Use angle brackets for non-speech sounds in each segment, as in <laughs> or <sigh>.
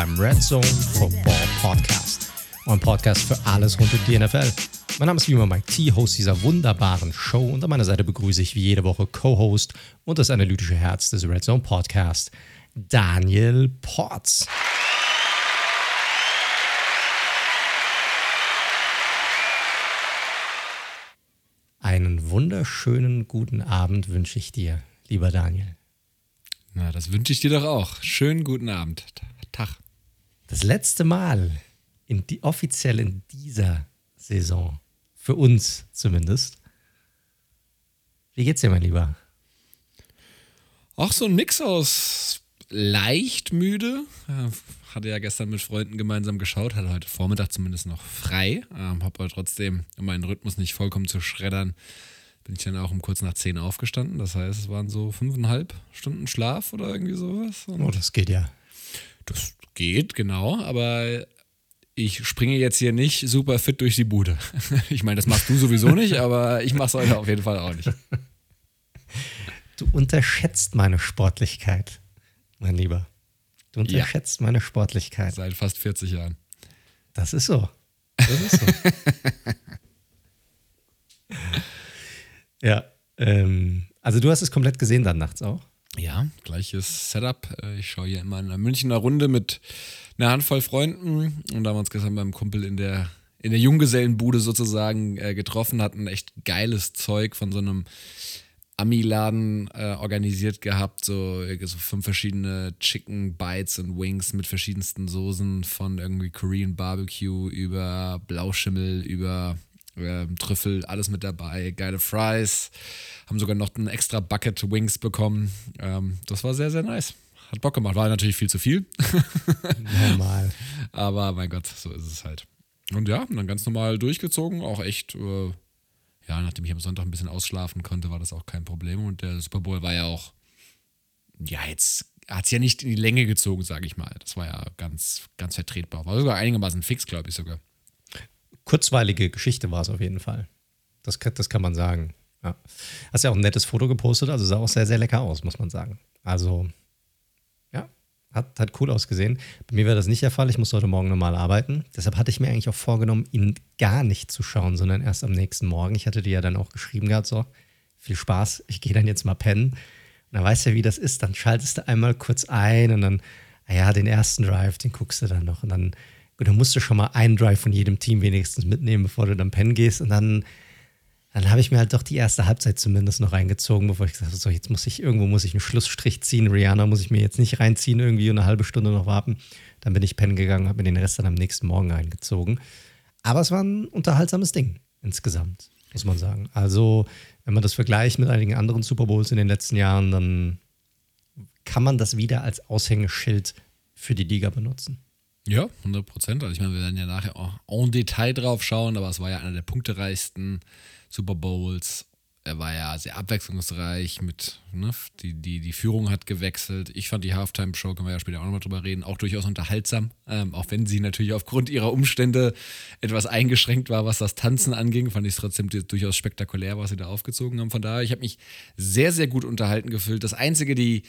beim Red Zone Football Podcast. Ein Podcast für alles rund um die NFL. Mein Name ist wie immer Mike T, Host dieser wunderbaren Show und an meiner Seite begrüße ich wie jede Woche Co-Host und das analytische Herz des Red Zone Podcast, Daniel Potts. Einen wunderschönen guten Abend wünsche ich dir, lieber Daniel. Na, das wünsche ich dir doch auch. Schönen guten Abend. Tag. Das letzte Mal in die, offiziell in dieser Saison. Für uns zumindest. Wie geht's dir, mein Lieber? Auch so ein Mix aus leicht müde. Hatte ja gestern mit Freunden gemeinsam geschaut, hatte heute Vormittag zumindest noch frei. Ähm, Habe aber trotzdem, um meinen Rhythmus nicht vollkommen zu schreddern, bin ich dann auch um kurz nach zehn aufgestanden. Das heißt, es waren so fünfeinhalb Stunden Schlaf oder irgendwie sowas. Und oh, das geht ja. Das geht, genau. Aber ich springe jetzt hier nicht super fit durch die Bude. <laughs> Ich meine, das machst du sowieso nicht, aber ich mache es heute auf jeden Fall auch nicht. Du unterschätzt meine Sportlichkeit, mein Lieber. Du unterschätzt ja. meine Sportlichkeit. Seit fast 40 Jahren. Das ist so. Das ist so. <laughs> Ja. Ähm, also du hast es komplett gesehen dann nachts auch? Ja, gleiches Setup. Äh, ich schaue hier immer in einer Münchner Runde mit einer Handvoll Freunden und da haben wir uns gestern beim Kumpel in der, in der Junggesellenbude sozusagen äh, getroffen, hatten echt geiles Zeug von so einem Ami-Laden äh, organisiert gehabt, so, so fünf verschiedene Chicken Bites und Wings mit verschiedensten Soßen von irgendwie Korean Barbecue über Blauschimmel, über ähm, Trüffel, alles mit dabei, geile Fries, haben sogar noch ein extra Bucket Wings bekommen. Ähm, das war sehr, sehr nice. Hat Bock gemacht, war natürlich viel zu viel. Normal. <laughs> Aber mein Gott, so ist es halt. Und ja, dann ganz normal durchgezogen, auch echt, äh, ja, nachdem ich am Sonntag ein bisschen ausschlafen konnte, war das auch kein Problem. Und der Super Bowl war ja auch, ja, jetzt hat es ja nicht in die Länge gezogen, sage ich mal. Das war ja ganz, ganz vertretbar. War sogar einigermaßen fix, glaube ich sogar kurzweilige Geschichte war es auf jeden Fall. Das, das kann man sagen. Ja. Hast ja auch ein nettes Foto gepostet, also sah auch sehr, sehr lecker aus, muss man sagen. Also, ja, hat, hat cool ausgesehen. Bei mir wäre das nicht der Fall. Ich muss heute Morgen normal arbeiten. Deshalb hatte ich mir eigentlich auch vorgenommen, ihn gar nicht zu schauen, sondern erst am nächsten Morgen. Ich hatte dir ja dann auch geschrieben gehabt, so, viel Spaß, ich gehe dann jetzt mal pennen. Und dann weißt du ja, wie das ist. Dann schaltest du einmal kurz ein und dann, naja, den ersten Drive, den guckst du dann noch. Und dann und dann musst du schon mal einen Drive von jedem Team wenigstens mitnehmen, bevor du dann pennen gehst. Und dann, dann habe ich mir halt doch die erste Halbzeit zumindest noch reingezogen, bevor ich gesagt habe, so, jetzt muss ich, irgendwo muss ich einen Schlussstrich ziehen. Rihanna muss ich mir jetzt nicht reinziehen, irgendwie eine halbe Stunde noch warten. Dann bin ich pennen gegangen, habe mir den Rest dann am nächsten Morgen reingezogen. Aber es war ein unterhaltsames Ding insgesamt, muss man sagen. Also, wenn man das vergleicht mit einigen anderen Super Bowls in den letzten Jahren, dann kann man das wieder als Aushängeschild für die Liga benutzen. Ja, 100 Prozent. Also ich meine, wir werden ja nachher auch en Detail drauf schauen, aber es war ja einer der punktereichsten Super Bowls. Er war ja sehr abwechslungsreich mit, ne, die, die, die Führung hat gewechselt. Ich fand die Halftime-Show, können wir ja später auch nochmal drüber reden, auch durchaus unterhaltsam. Ähm, auch wenn sie natürlich aufgrund ihrer Umstände etwas eingeschränkt war, was das Tanzen anging, fand ich es trotzdem durchaus spektakulär, was sie da aufgezogen haben. Von daher, ich habe mich sehr, sehr gut unterhalten gefühlt. Das einzige, die,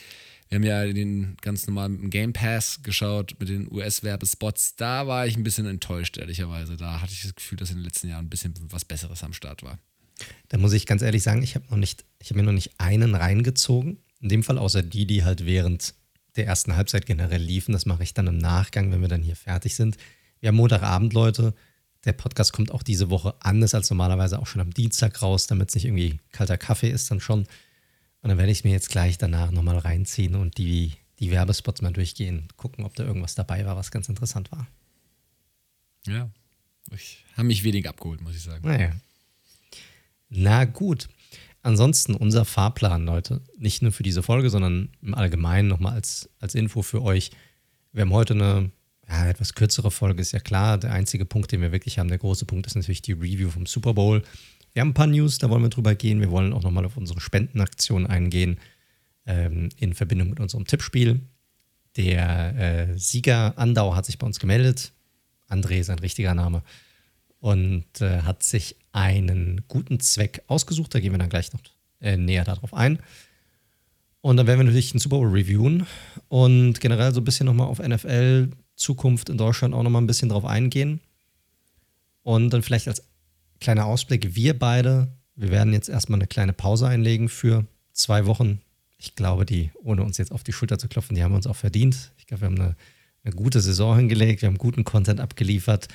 wir haben ja den ganz normalen Game Pass geschaut mit den US-Werbespots. Da war ich ein bisschen enttäuscht, ehrlicherweise. Da hatte ich das Gefühl, dass in den letzten Jahren ein bisschen was Besseres am Start war. Da muss ich ganz ehrlich sagen, ich habe noch ich habe mir noch nicht einen reingezogen. In dem Fall außer die, die halt während der ersten Halbzeit generell liefen. Das mache ich dann im Nachgang, wenn wir dann hier fertig sind. Wir haben Montagabend, Leute. Der Podcast kommt auch diese Woche anders als normalerweise auch schon am Dienstag raus, damit es nicht irgendwie kalter Kaffee ist, dann schon. Und dann werde ich mir jetzt gleich danach nochmal reinziehen und die, die Werbespots mal durchgehen, gucken, ob da irgendwas dabei war, was ganz interessant war. Ja, ich habe mich wenig abgeholt, muss ich sagen. Naja. Na gut. Ansonsten unser Fahrplan, Leute, nicht nur für diese Folge, sondern im Allgemeinen nochmal als, als Info für euch. Wir haben heute eine ja, etwas kürzere Folge, ist ja klar. Der einzige Punkt, den wir wirklich haben, der große Punkt, ist natürlich die Review vom Super Bowl. Wir haben ein paar News, da wollen wir drüber gehen. Wir wollen auch nochmal auf unsere Spendenaktion eingehen ähm, in Verbindung mit unserem Tippspiel. Der äh, Sieger Andau hat sich bei uns gemeldet. André ist ein richtiger Name. Und äh, hat sich einen guten Zweck ausgesucht. Da gehen wir dann gleich noch äh, näher darauf ein. Und dann werden wir natürlich den Super Bowl reviewen und generell so ein bisschen nochmal auf NFL Zukunft in Deutschland auch nochmal ein bisschen drauf eingehen. Und dann vielleicht als kleiner Ausblick, wir beide, wir werden jetzt erstmal eine kleine Pause einlegen für zwei Wochen. Ich glaube, die, ohne uns jetzt auf die Schulter zu klopfen, die haben wir uns auch verdient. Ich glaube, wir haben eine, eine gute Saison hingelegt, wir haben guten Content abgeliefert.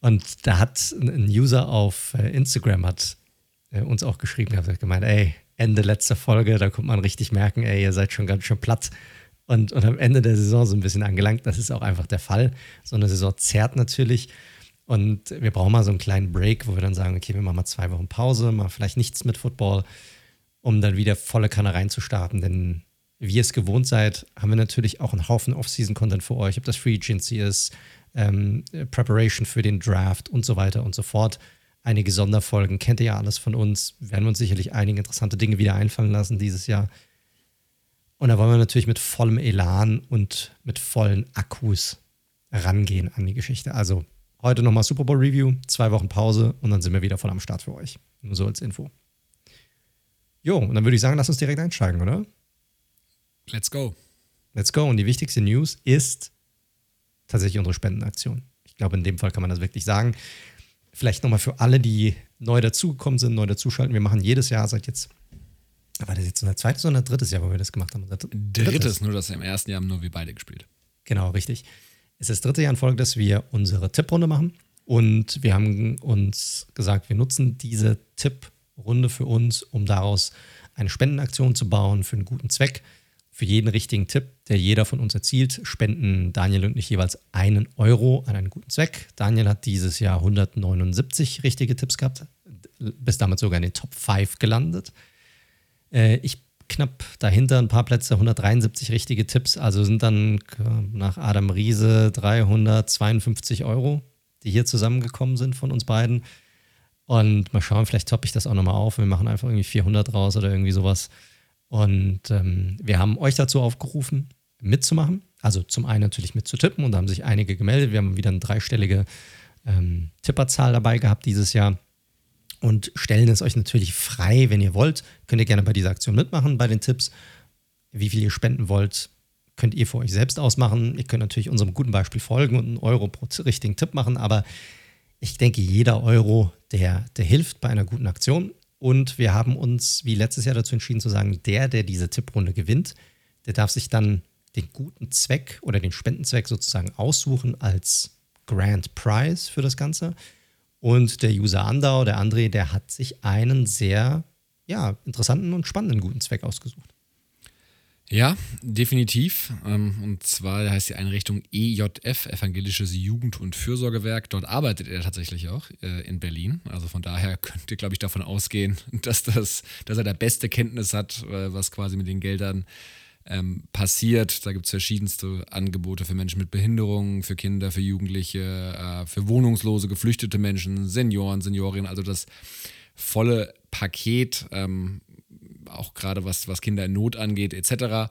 Und da hat ein User auf äh, Instagram hat äh, uns auch geschrieben, hat gemeint, ey, Ende letzter Folge, da kommt man richtig merken, ey, ihr seid schon ganz schön platt und, und am Ende der Saison so ein bisschen angelangt. Das ist auch einfach der Fall. So eine Saison zerrt natürlich. Und wir brauchen mal so einen kleinen Break, wo wir dann sagen, okay, wir machen mal zwei Wochen Pause, mal vielleicht nichts mit Football, um dann wieder volle Kanne reinzustarten. Denn wie ihr es gewohnt seid, haben wir natürlich auch einen Haufen Off-Season-Content für euch, ob das Free Agency ist, ähm, Preparation für den Draft und so weiter und so fort. Einige Sonderfolgen kennt ihr ja alles von uns. Werden uns sicherlich einige interessante Dinge wieder einfallen lassen dieses Jahr. Und da wollen wir natürlich mit vollem Elan und mit vollen Akkus rangehen an die Geschichte. Also heute nochmal Super Bowl Review, zwei Wochen Pause und dann sind wir wieder voll am Start für euch. Nur so als Info. Jo, und dann würde ich sagen, lass uns direkt einsteigen, oder? Let's go. Let's go. Und die wichtigste News ist tatsächlich unsere Spendenaktion. Ich glaube, in dem Fall kann man das wirklich sagen. Vielleicht nochmal für alle, die neu dazugekommen sind, neu dazuschalten. Wir machen jedes Jahr seit jetzt, war das jetzt unser zweites oder drittes Jahr, wo wir das gemacht haben? Drittes, drittes nur dass im ersten Jahr haben nur wir beide gespielt. Genau, richtig. Es ist das dritte Jahr in Folge, dass wir unsere Tipprunde machen. Und wir haben uns gesagt, wir nutzen diese Tipprunde für uns, um daraus eine Spendenaktion zu bauen für einen guten Zweck für jeden richtigen Tipp, der jeder von uns erzielt, spenden Daniel und ich jeweils einen Euro an einen guten Zweck. Daniel hat dieses Jahr 179 richtige Tipps gehabt, bis damit sogar in den Top 5 gelandet. Äh, ich knapp dahinter ein paar Plätze, 173 richtige Tipps, also sind dann nach Adam Riese 352 Euro, die hier zusammengekommen sind von uns beiden. Und mal schauen, vielleicht toppe ich das auch nochmal auf. Wir machen einfach irgendwie 400 raus oder irgendwie sowas. Und ähm, wir haben euch dazu aufgerufen, mitzumachen. Also zum einen natürlich mitzutippen und da haben sich einige gemeldet. Wir haben wieder eine dreistellige ähm, Tipperzahl dabei gehabt dieses Jahr und stellen es euch natürlich frei, wenn ihr wollt. Könnt ihr gerne bei dieser Aktion mitmachen, bei den Tipps. Wie viel ihr spenden wollt, könnt ihr für euch selbst ausmachen. Ihr könnt natürlich unserem guten Beispiel folgen und einen Euro pro richtigen Tipp machen, aber ich denke, jeder Euro, der, der hilft bei einer guten Aktion. Und wir haben uns wie letztes Jahr dazu entschieden zu sagen, der, der diese Tipprunde gewinnt, der darf sich dann den guten Zweck oder den Spendenzweck sozusagen aussuchen als Grand Prize für das Ganze. Und der User Andau, der André, der hat sich einen sehr ja, interessanten und spannenden guten Zweck ausgesucht. Ja, definitiv. Ähm, und zwar heißt die Einrichtung EJF, Evangelisches Jugend- und Fürsorgewerk. Dort arbeitet er tatsächlich auch äh, in Berlin. Also von daher könnt ihr, glaube ich, davon ausgehen, <laughs> dass, das, dass er da beste Kenntnis hat, äh, was quasi mit den Geldern ähm, passiert. Da gibt es verschiedenste Angebote für Menschen mit Behinderungen, für Kinder, für Jugendliche, äh, für wohnungslose, geflüchtete Menschen, Senioren, Seniorinnen. Also das volle Paket. Ähm, auch gerade was, was Kinder in Not angeht, etc.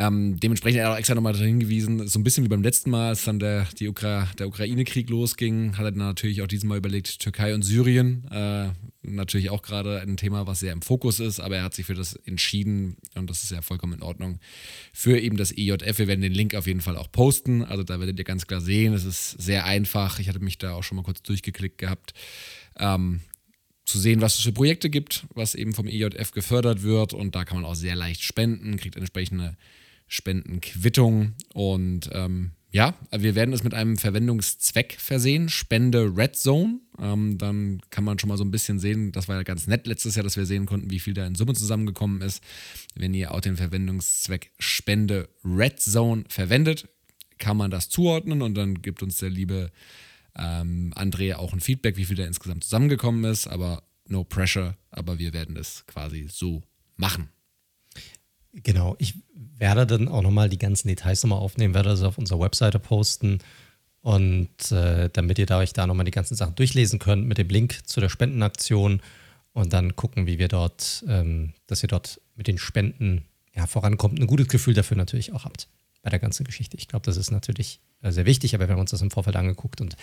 Ähm, dementsprechend hat er auch extra nochmal hingewiesen, so ein bisschen wie beim letzten Mal, als dann der, Ukra der Ukraine-Krieg losging, hat er dann natürlich auch diesmal überlegt, Türkei und Syrien. Äh, natürlich auch gerade ein Thema, was sehr im Fokus ist, aber er hat sich für das entschieden und das ist ja vollkommen in Ordnung, für eben das EJF. Wir werden den Link auf jeden Fall auch posten, also da werdet ihr ganz klar sehen, es ist sehr einfach. Ich hatte mich da auch schon mal kurz durchgeklickt gehabt. Ähm, zu sehen, was es für Projekte gibt, was eben vom EJF gefördert wird. Und da kann man auch sehr leicht spenden, kriegt entsprechende Spendenquittung. Und ähm, ja, wir werden es mit einem Verwendungszweck versehen, Spende Red Zone. Ähm, dann kann man schon mal so ein bisschen sehen, das war ja ganz nett letztes Jahr, dass wir sehen konnten, wie viel da in Summe zusammengekommen ist. Wenn ihr auch den Verwendungszweck Spende Red Zone verwendet, kann man das zuordnen und dann gibt uns der liebe ähm, Andrea auch ein Feedback, wie viel da insgesamt zusammengekommen ist, aber no pressure, aber wir werden es quasi so machen. Genau, ich werde dann auch nochmal die ganzen Details nochmal aufnehmen, werde das auf unserer Webseite posten und äh, damit ihr da euch da nochmal die ganzen Sachen durchlesen könnt mit dem Link zu der Spendenaktion und dann gucken, wie wir dort, ähm, dass ihr dort mit den Spenden ja, vorankommt, ein gutes Gefühl dafür natürlich auch habt bei der ganzen Geschichte. Ich glaube, das ist natürlich äh, sehr wichtig, aber wir haben uns das im Vorfeld angeguckt und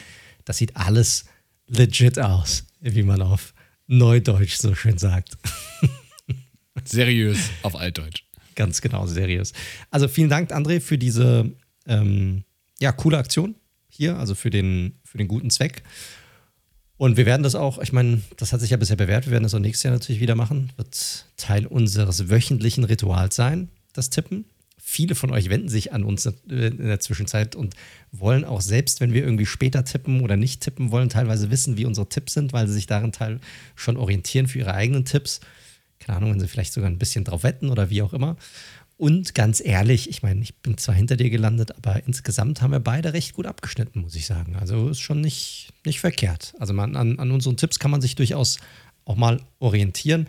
das sieht alles legit aus, wie man auf Neudeutsch so schön sagt. <laughs> Seriös auf Altdeutsch. Ganz genau, seriös. Also vielen Dank, André, für diese, ähm, ja, coole Aktion hier, also für den, für den guten Zweck. Und wir werden das auch, ich meine, das hat sich ja bisher bewährt, wir werden das auch nächstes Jahr natürlich wieder machen. Wird Teil unseres wöchentlichen Rituals sein, das Tippen. Viele von euch wenden sich an uns in der Zwischenzeit und wollen auch selbst, wenn wir irgendwie später tippen oder nicht tippen wollen, teilweise wissen, wie unsere Tipps sind, weil sie sich darin teil schon orientieren für ihre eigenen Tipps. Keine Ahnung, wenn sie vielleicht sogar ein bisschen drauf wetten oder wie auch immer. Und ganz ehrlich, ich meine, ich bin zwar hinter dir gelandet, aber insgesamt haben wir beide recht gut abgeschnitten, muss ich sagen. Also ist schon nicht, nicht verkehrt. Also man, an, an unseren Tipps kann man sich durchaus auch mal orientieren.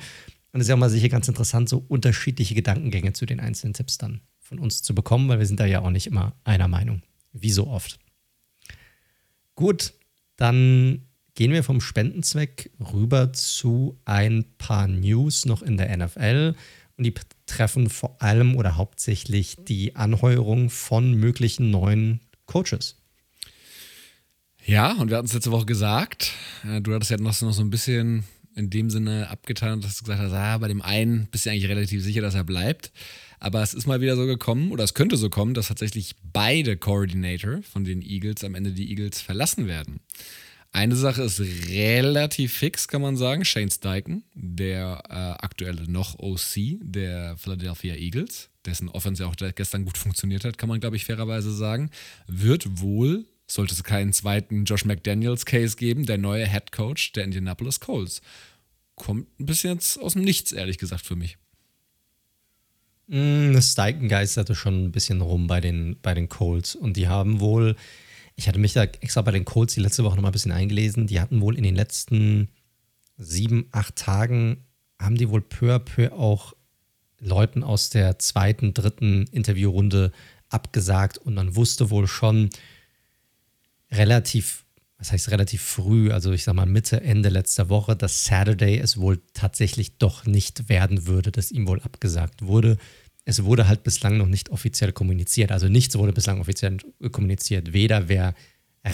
Und es ist ja auch mal sicher ganz interessant, so unterschiedliche Gedankengänge zu den einzelnen Tipps dann von uns zu bekommen, weil wir sind da ja auch nicht immer einer Meinung, wie so oft. Gut, dann gehen wir vom Spendenzweck rüber zu ein paar News noch in der NFL. Und die treffen vor allem oder hauptsächlich die Anheuerung von möglichen neuen Coaches. Ja, und wir hatten es letzte Woche gesagt. Äh, du hattest ja noch so ein bisschen in dem Sinne abgetan, dass du gesagt hast, ah, bei dem einen bist du eigentlich relativ sicher, dass er bleibt. Aber es ist mal wieder so gekommen, oder es könnte so kommen, dass tatsächlich beide Coordinator von den Eagles am Ende die Eagles verlassen werden. Eine Sache ist relativ fix, kann man sagen. Shane Steichen, der äh, aktuelle noch OC der Philadelphia Eagles, dessen Offense ja auch gestern gut funktioniert hat, kann man, glaube ich, fairerweise sagen, wird wohl, sollte es keinen zweiten Josh McDaniels Case geben, der neue Head Coach der Indianapolis Colts. Kommt ein bisschen jetzt aus dem Nichts, ehrlich gesagt, für mich. Mm, Steichen geisterte schon ein bisschen rum bei den, bei den Colts und die haben wohl ich hatte mich da extra bei den Colts die letzte Woche noch mal ein bisschen eingelesen. Die hatten wohl in den letzten sieben, acht Tagen, haben die wohl peu à peu auch Leuten aus der zweiten, dritten Interviewrunde abgesagt und man wusste wohl schon relativ, was heißt relativ früh, also ich sag mal Mitte, Ende letzter Woche, dass Saturday es wohl tatsächlich doch nicht werden würde, dass ihm wohl abgesagt wurde es wurde halt bislang noch nicht offiziell kommuniziert. Also nichts wurde bislang offiziell kommuniziert. Weder wer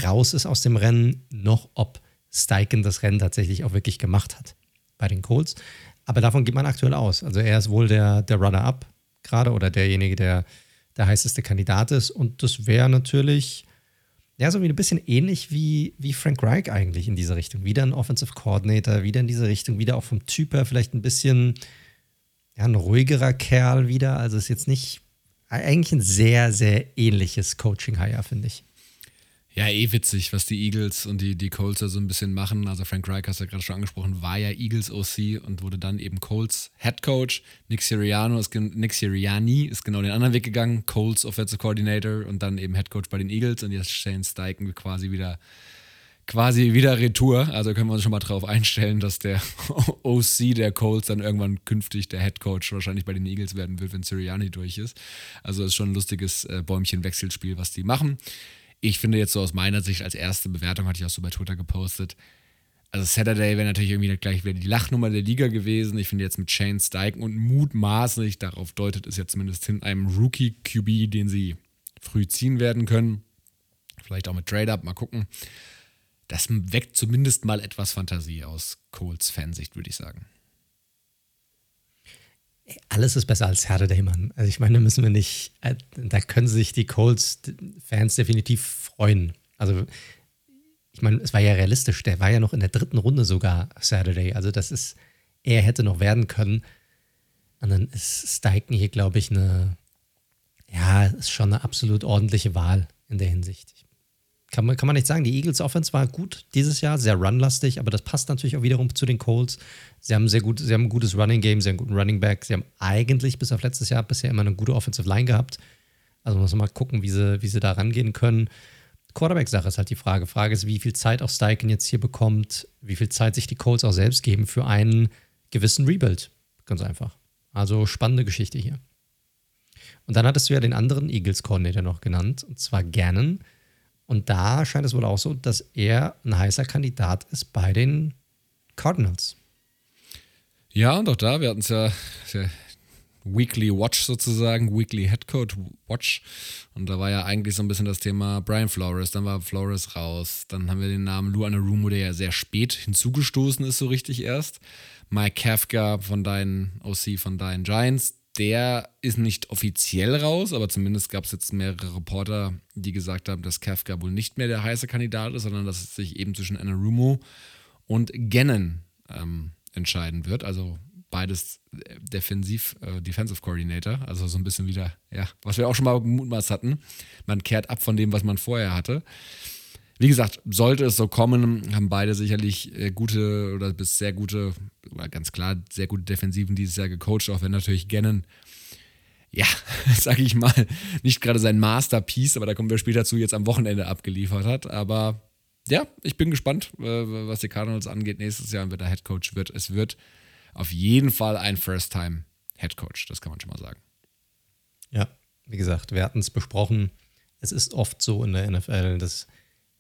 raus ist aus dem Rennen, noch ob Steichen das Rennen tatsächlich auch wirklich gemacht hat bei den Colts. Aber davon geht man aktuell aus. Also er ist wohl der, der Runner-up gerade oder derjenige, der der heißeste Kandidat ist. Und das wäre natürlich ja so ein bisschen ähnlich wie, wie Frank Reich eigentlich in diese Richtung. Wieder ein Offensive Coordinator, wieder in diese Richtung, wieder auch vom Typ her vielleicht ein bisschen ja, ein ruhigerer Kerl wieder. Also ist jetzt nicht eigentlich ein sehr, sehr ähnliches Coaching-Hire, finde ich. Ja, eh witzig, was die Eagles und die, die Colts da so ein bisschen machen. Also Frank Reich, hast du ja gerade schon angesprochen, war ja Eagles OC und wurde dann eben Colts Head Coach. Nick Siriano ist, Nick Siriani ist genau den anderen Weg gegangen, Colts Offensive Coordinator und dann eben Head Coach bei den Eagles und jetzt Shane Steichen quasi wieder quasi wieder Retour. Also können wir uns schon mal darauf einstellen, dass der <laughs> OC der Colts dann irgendwann künftig der Head Coach wahrscheinlich bei den Eagles werden wird, wenn Sirianni durch ist. Also das ist schon ein lustiges äh, Bäumchen-Wechselspiel, was die machen. Ich finde jetzt so aus meiner Sicht als erste Bewertung, hatte ich auch so bei Twitter gepostet, also Saturday wäre natürlich irgendwie gleich wieder die Lachnummer der Liga gewesen. Ich finde jetzt mit Shane Steichen und mutmaßlich, darauf deutet es ja zumindest hin, einem Rookie-QB, den sie früh ziehen werden können. Vielleicht auch mit Trade-Up, mal gucken das weckt zumindest mal etwas Fantasie aus Coles Fansicht, würde ich sagen. Alles ist besser als Herde Daymann. Also ich meine, da müssen wir nicht, äh, da können sich die Colts-Fans definitiv freuen. Also ich meine, es war ja realistisch, der war ja noch in der dritten Runde sogar Saturday. Also das ist, er hätte noch werden können. Und dann ist Steichen hier, glaube ich, eine, ja, ist schon eine absolut ordentliche Wahl in der Hinsicht. Kann man, kann man nicht sagen. Die Eagles Offense war gut dieses Jahr, sehr runlastig, aber das passt natürlich auch wiederum zu den Colts. Sie haben sehr gut, sie haben ein gutes Running Game, sie haben einen guten Running Back. Sie haben eigentlich bis auf letztes Jahr bisher immer eine gute Offensive Line gehabt. Also muss man mal gucken, wie sie, wie sie da rangehen können. Quarterback-Sache ist halt die Frage. Frage ist, wie viel Zeit auch Steichen jetzt hier bekommt, wie viel Zeit sich die Colts auch selbst geben für einen gewissen Rebuild. Ganz einfach. Also spannende Geschichte hier. Und dann hattest du ja den anderen Eagles-Coordinator noch genannt, und zwar Gannon. Und da scheint es wohl auch so, dass er ein heißer Kandidat ist bei den Cardinals. Ja, und auch da, wir hatten es ja, ja Weekly Watch sozusagen, Weekly Head Coach Watch. Und da war ja eigentlich so ein bisschen das Thema Brian Flores, dann war Flores raus. Dann haben wir den Namen Lou Anarumo, der ja sehr spät hinzugestoßen ist, so richtig erst. Mike Kafka von deinen OC, von deinen Giants, der ist nicht offiziell raus, aber zumindest gab es jetzt mehrere Reporter, die gesagt haben, dass Kafka wohl nicht mehr der heiße Kandidat ist, sondern dass es sich eben zwischen Anarumo und Gannon ähm, entscheiden wird. Also beides Defensiv, äh, Defensive Coordinator, also so ein bisschen wieder, ja, was wir auch schon mal gemutmaßt hatten. Man kehrt ab von dem, was man vorher hatte. Wie gesagt, sollte es so kommen, haben beide sicherlich äh, gute oder bis sehr gute, oder ganz klar sehr gute Defensiven dieses Jahr gecoacht, auch wenn natürlich Gannon, ja, <laughs> sage ich mal, nicht gerade sein Masterpiece, aber da kommen wir später zu, jetzt am Wochenende abgeliefert hat. Aber ja, ich bin gespannt, äh, was die Cardinals angeht nächstes Jahr, wer der Head Coach wird. Es wird auf jeden Fall ein First-Time-Head Coach, das kann man schon mal sagen. Ja, wie gesagt, wir hatten es besprochen. Es ist oft so in der NFL, dass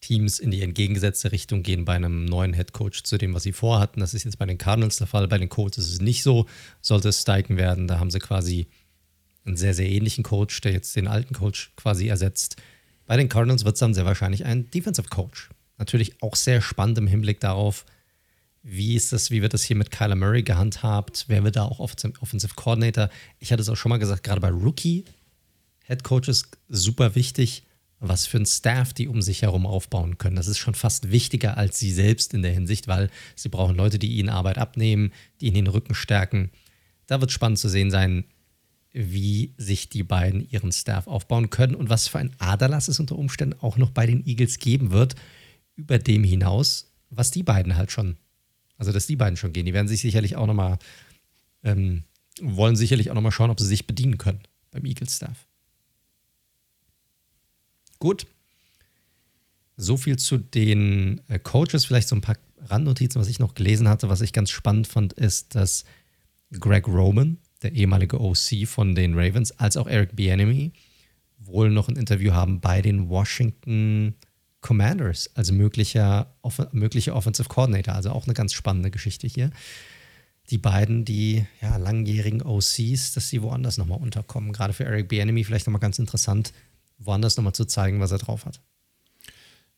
Teams in die entgegengesetzte Richtung gehen bei einem neuen Head Coach zu dem, was sie vorhatten. Das ist jetzt bei den Cardinals der Fall. Bei den Colts ist es nicht so. Sollte es Steichen werden, da haben sie quasi einen sehr, sehr ähnlichen Coach, der jetzt den alten Coach quasi ersetzt. Bei den Cardinals wird es dann sehr wahrscheinlich ein Defensive Coach. Natürlich auch sehr spannend im Hinblick darauf, wie ist das, wie wird das hier mit Kyler Murray gehandhabt? Wer wird da auch Offensive Coordinator? Ich hatte es auch schon mal gesagt, gerade bei Rookie Head Coaches super wichtig was für ein Staff die um sich herum aufbauen können. Das ist schon fast wichtiger als sie selbst in der Hinsicht, weil sie brauchen Leute, die ihnen Arbeit abnehmen, die ihnen den Rücken stärken. Da wird spannend zu sehen sein, wie sich die beiden ihren Staff aufbauen können und was für ein Aderlass es unter Umständen auch noch bei den Eagles geben wird, über dem hinaus, was die beiden halt schon, also dass die beiden schon gehen. Die werden sich sicherlich auch nochmal, ähm, wollen sicherlich auch nochmal schauen, ob sie sich bedienen können beim Eagles-Staff. Gut. So viel zu den äh, Coaches. Vielleicht so ein paar Randnotizen, was ich noch gelesen hatte, was ich ganz spannend fand, ist, dass Greg Roman, der ehemalige OC von den Ravens, als auch Eric Bieniemy wohl noch ein Interview haben bei den Washington Commanders, also möglicher, off möglicher Offensive Coordinator. Also auch eine ganz spannende Geschichte hier. Die beiden, die ja, langjährigen OCs, dass sie woanders nochmal unterkommen. Gerade für Eric Bieniemy vielleicht nochmal ganz interessant, woanders nochmal zu zeigen, was er drauf hat.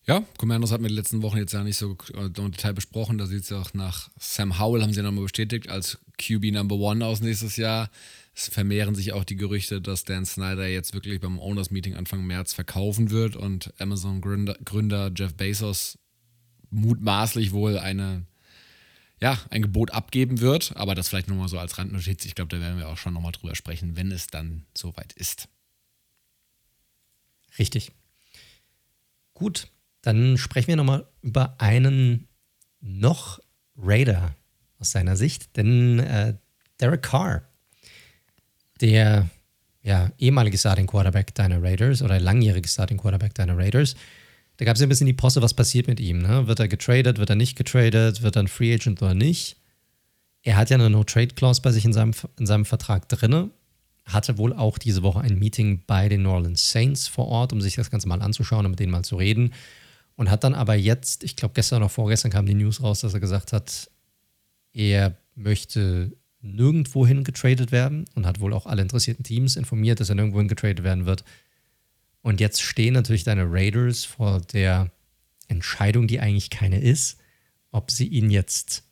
Ja, Commandos hat mir die letzten Wochen jetzt ja nicht so im Detail besprochen. Da sieht es ja auch nach Sam Howell, haben sie nochmal bestätigt, als QB Number One aus nächstes Jahr. Es vermehren sich auch die Gerüchte, dass Dan Snyder jetzt wirklich beim Owners Meeting Anfang März verkaufen wird und Amazon Gründer, Gründer Jeff Bezos mutmaßlich wohl eine, ja, ein Gebot abgeben wird. Aber das vielleicht nochmal so als Randnotiz. Ich glaube, da werden wir auch schon nochmal drüber sprechen, wenn es dann soweit ist. Richtig. Gut, dann sprechen wir nochmal über einen noch Raider aus seiner Sicht, denn äh, Derek Carr, der ja, ehemalige Starting Quarterback deiner Raiders oder langjährige Starting Quarterback deiner Raiders, da gab es ja ein bisschen die Posse, was passiert mit ihm. Ne? Wird er getradet, wird er nicht getradet, wird er ein Free Agent oder nicht? Er hat ja eine No-Trade-Clause bei sich in seinem, in seinem Vertrag drin hatte wohl auch diese Woche ein Meeting bei den New Orleans Saints vor Ort, um sich das Ganze mal anzuschauen und mit denen mal zu reden. Und hat dann aber jetzt, ich glaube gestern oder vorgestern kam die News raus, dass er gesagt hat, er möchte nirgendwohin getradet werden und hat wohl auch alle interessierten Teams informiert, dass er nirgendwohin getradet werden wird. Und jetzt stehen natürlich deine Raiders vor der Entscheidung, die eigentlich keine ist, ob sie ihn jetzt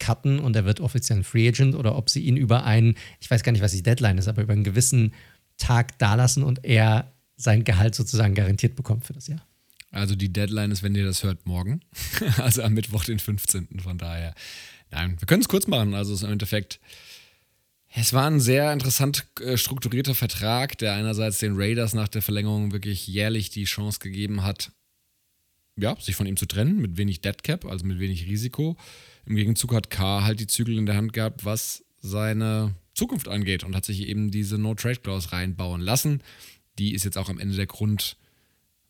cutten und er wird offiziell ein Free Agent oder ob sie ihn über einen, ich weiß gar nicht, was die Deadline ist, aber über einen gewissen Tag dalassen und er sein Gehalt sozusagen garantiert bekommt für das Jahr. Also die Deadline ist, wenn ihr das hört, morgen. <laughs> also am Mittwoch, den 15. Von daher. Nein, wir können es kurz machen. Also im Endeffekt, es war ein sehr interessant äh, strukturierter Vertrag, der einerseits den Raiders nach der Verlängerung wirklich jährlich die Chance gegeben hat, ja, sich von ihm zu trennen, mit wenig Deadcap, also mit wenig Risiko. Im Gegenzug hat K halt die Zügel in der Hand gehabt, was seine Zukunft angeht und hat sich eben diese No-Trade-Clause reinbauen lassen. Die ist jetzt auch am Ende der Grund,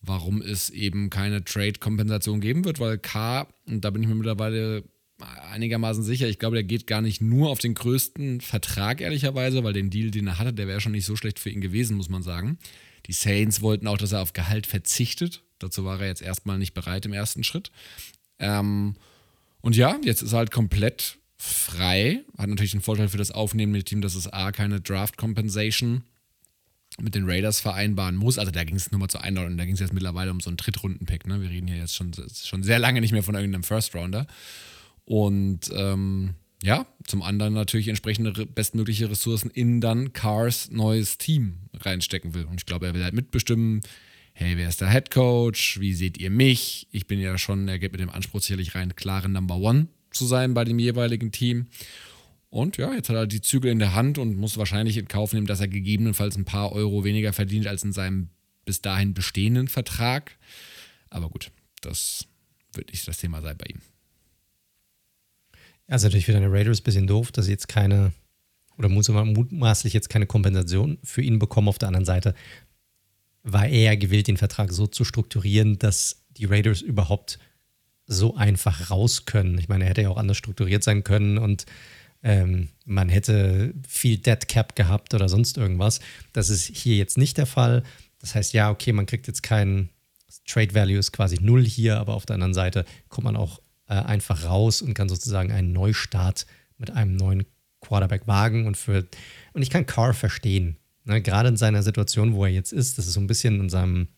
warum es eben keine Trade-Kompensation geben wird, weil K, und da bin ich mir mittlerweile einigermaßen sicher, ich glaube, der geht gar nicht nur auf den größten Vertrag, ehrlicherweise, weil den Deal, den er hatte, der wäre schon nicht so schlecht für ihn gewesen, muss man sagen. Die Saints wollten auch, dass er auf Gehalt verzichtet. Dazu war er jetzt erstmal nicht bereit im ersten Schritt. Ähm, und ja, jetzt ist er halt komplett frei. Hat natürlich den Vorteil für das aufnehmende Team, dass es A, keine Draft Compensation mit den Raiders vereinbaren muss. Also da ging es nur mal zur Einladung, da ging es jetzt mittlerweile um so einen Drittrunden-Pick. Ne? Wir reden hier jetzt schon, schon sehr lange nicht mehr von irgendeinem First-Rounder. Und ähm, ja, zum anderen natürlich entsprechende bestmögliche Ressourcen in dann Cars neues Team reinstecken will. Und ich glaube, er will halt mitbestimmen, hey, wer ist der Head Coach? Wie seht ihr mich? Ich bin ja schon, er geht mit dem Anspruch sicherlich rein, klare Number One zu sein bei dem jeweiligen Team. Und ja, jetzt hat er die Zügel in der Hand und muss wahrscheinlich in Kauf nehmen, dass er gegebenenfalls ein paar Euro weniger verdient als in seinem bis dahin bestehenden Vertrag. Aber gut, das wird nicht das Thema sein bei ihm. Also natürlich für deine Raiders ein bisschen doof, dass sie jetzt keine, oder mutmaßlich jetzt keine Kompensation für ihn bekommen. Auf der anderen Seite war er gewillt, den Vertrag so zu strukturieren, dass die Raiders überhaupt so einfach raus können. Ich meine, er hätte ja auch anders strukturiert sein können und ähm, man hätte viel Dead Cap gehabt oder sonst irgendwas. Das ist hier jetzt nicht der Fall. Das heißt, ja, okay, man kriegt jetzt keinen Trade Value ist quasi null hier, aber auf der anderen Seite kommt man auch äh, einfach raus und kann sozusagen einen Neustart mit einem neuen Quarterback wagen und für und ich kann Carr verstehen. Ne? Gerade in seiner Situation, wo er jetzt ist, das ist so ein bisschen in seinem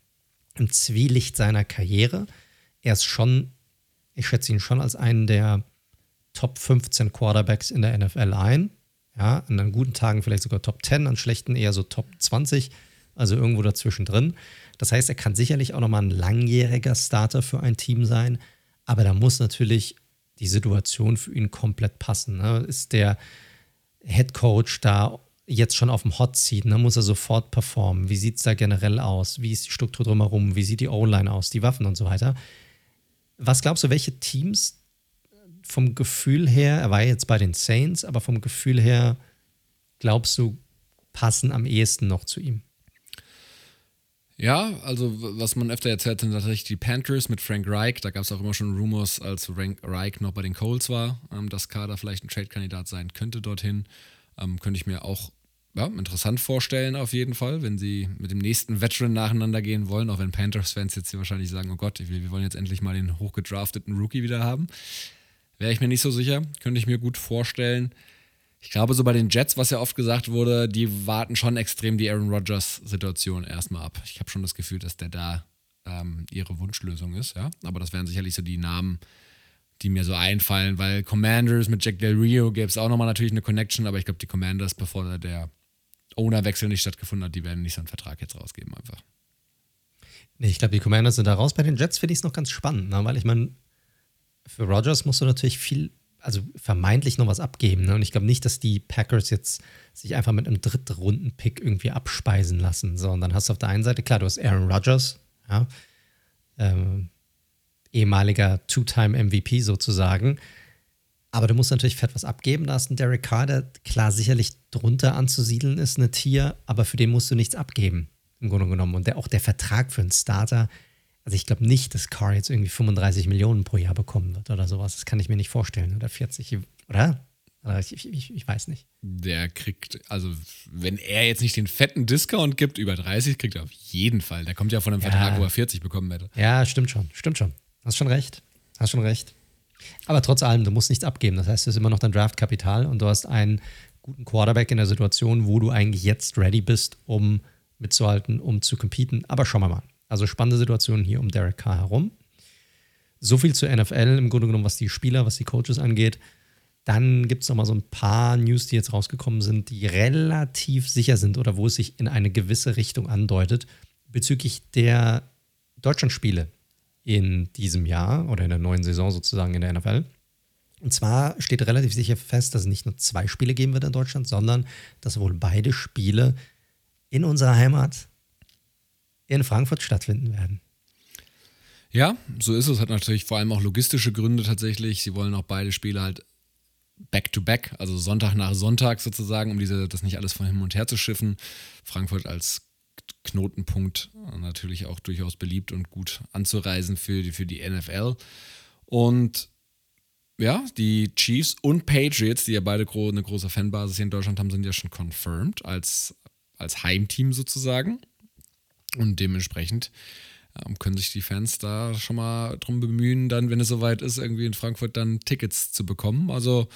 im Zwielicht seiner Karriere. Er ist schon, ich schätze ihn schon als einen der Top 15 Quarterbacks in der NFL ein. Ja, an guten Tagen vielleicht sogar Top 10, an schlechten eher so Top 20, also irgendwo dazwischen drin. Das heißt, er kann sicherlich auch nochmal ein langjähriger Starter für ein Team sein, aber da muss natürlich die Situation für ihn komplett passen. Ne? Ist der Head Coach da jetzt schon auf dem Hot Seat, ne? muss er sofort performen? Wie sieht es da generell aus? Wie ist die Struktur drumherum? Wie sieht die O-Line aus? Die Waffen und so weiter? Was glaubst du, welche Teams vom Gefühl her, er war jetzt bei den Saints, aber vom Gefühl her, glaubst du, passen am ehesten noch zu ihm? Ja, also was man öfter erzählt, sind tatsächlich die Panthers mit Frank Reich. Da gab es auch immer schon Rumors, als Frank Reich noch bei den Colts war, ähm, dass Kader vielleicht ein Trade-Kandidat sein könnte dorthin. Ähm, könnte ich mir auch ja, interessant vorstellen, auf jeden Fall, wenn sie mit dem nächsten Veteran nacheinander gehen wollen, auch wenn Panthers-Fans jetzt hier wahrscheinlich sagen: Oh Gott, wir wollen jetzt endlich mal den hochgedrafteten Rookie wieder haben. Wäre ich mir nicht so sicher, könnte ich mir gut vorstellen. Ich glaube, so bei den Jets, was ja oft gesagt wurde, die warten schon extrem die Aaron Rodgers-Situation erstmal ab. Ich habe schon das Gefühl, dass der da ähm, ihre Wunschlösung ist, ja. Aber das wären sicherlich so die Namen, die mir so einfallen, weil Commanders mit Jack Del Rio gäbe es auch nochmal natürlich eine Connection, aber ich glaube, die Commanders, bevor der Ownerwechsel nicht stattgefunden hat, die werden nicht so einen Vertrag jetzt rausgeben einfach. Nee, ich glaube, die Commanders sind da raus. Bei den Jets finde ich es noch ganz spannend, ne? weil ich meine, für Rogers musst du natürlich viel, also vermeintlich noch was abgeben. Ne? Und ich glaube nicht, dass die Packers jetzt sich einfach mit einem Drittrunden-Pick irgendwie abspeisen lassen. So, und dann hast du auf der einen Seite, klar, du hast Aaron Rodgers, ja, ähm, ehemaliger Two-Time-MVP sozusagen. Aber du musst natürlich fett was abgeben. Da ist ein Derek Carr, der klar sicherlich drunter anzusiedeln ist, eine Tier, aber für den musst du nichts abgeben, im Grunde genommen. Und der, auch der Vertrag für einen Starter, also ich glaube nicht, dass Carr jetzt irgendwie 35 Millionen pro Jahr bekommen wird oder sowas. Das kann ich mir nicht vorstellen. Oder 40, oder? Ich, ich, ich, weiß nicht. Der kriegt, also wenn er jetzt nicht den fetten Discount gibt, über 30, kriegt er auf jeden Fall. Der kommt ja von einem ja. Vertrag, wo er 40 bekommen hätte. Ja, stimmt schon, stimmt schon. Hast schon recht. Hast schon recht. Aber trotz allem, du musst nichts abgeben. Das heißt, du hast immer noch dein Draftkapital und du hast einen guten Quarterback in der Situation, wo du eigentlich jetzt ready bist, um mitzuhalten, um zu competen. Aber schauen wir mal. Also spannende Situation hier um Derek Carr herum. So viel zur NFL, im Grunde genommen, was die Spieler, was die Coaches angeht. Dann gibt es noch mal so ein paar News, die jetzt rausgekommen sind, die relativ sicher sind oder wo es sich in eine gewisse Richtung andeutet bezüglich der Deutschlandspiele in diesem Jahr oder in der neuen Saison sozusagen in der NFL. Und zwar steht relativ sicher fest, dass es nicht nur zwei Spiele geben wird in Deutschland, sondern dass wohl beide Spiele in unserer Heimat in Frankfurt stattfinden werden. Ja, so ist es. Hat natürlich vor allem auch logistische Gründe tatsächlich. Sie wollen auch beide Spiele halt back-to-back, -back, also Sonntag nach Sonntag sozusagen, um diese, das nicht alles von hin und her zu schiffen. Frankfurt als Knotenpunkt natürlich auch durchaus beliebt und gut anzureisen für die, für die NFL. Und ja, die Chiefs und Patriots, die ja beide eine große Fanbasis hier in Deutschland haben, sind ja schon confirmed als, als Heimteam sozusagen. Und dementsprechend ähm, können sich die Fans da schon mal drum bemühen, dann, wenn es soweit ist, irgendwie in Frankfurt dann Tickets zu bekommen. Also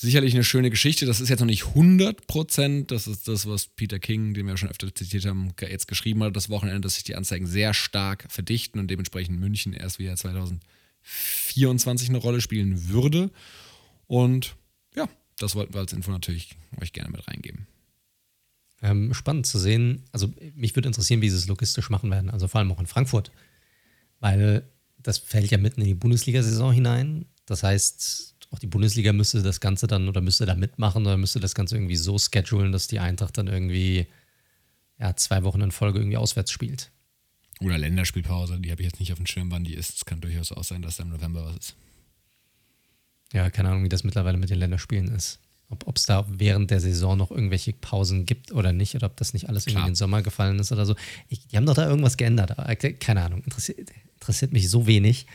sicherlich eine schöne Geschichte. Das ist jetzt noch nicht 100 Prozent. Das ist das, was Peter King, den wir schon öfter zitiert haben, jetzt geschrieben hat, das Wochenende, dass sich die Anzeigen sehr stark verdichten und dementsprechend München erst wieder 2024 eine Rolle spielen würde. Und ja, das wollten wir als Info natürlich euch gerne mit reingeben. Ähm, spannend zu sehen. Also mich würde interessieren, wie sie es logistisch machen werden. Also vor allem auch in Frankfurt. Weil das fällt ja mitten in die Bundesliga-Saison hinein. Das heißt, auch die Bundesliga müsste das Ganze dann oder müsste da mitmachen oder müsste das Ganze irgendwie so schedulen, dass die Eintracht dann irgendwie ja, zwei Wochen in Folge irgendwie auswärts spielt. Oder Länderspielpause, die habe ich jetzt nicht auf dem Schirm, wann die ist. Es kann durchaus auch sein, dass da im November was ist. Ja, keine Ahnung, wie das mittlerweile mit den Länderspielen ist. Ob es da während der Saison noch irgendwelche Pausen gibt oder nicht, oder ob das nicht alles Klar. irgendwie in den Sommer gefallen ist oder so. Ich, die haben doch da irgendwas geändert. Aber, äh, keine Ahnung, interessiert, interessiert mich so wenig.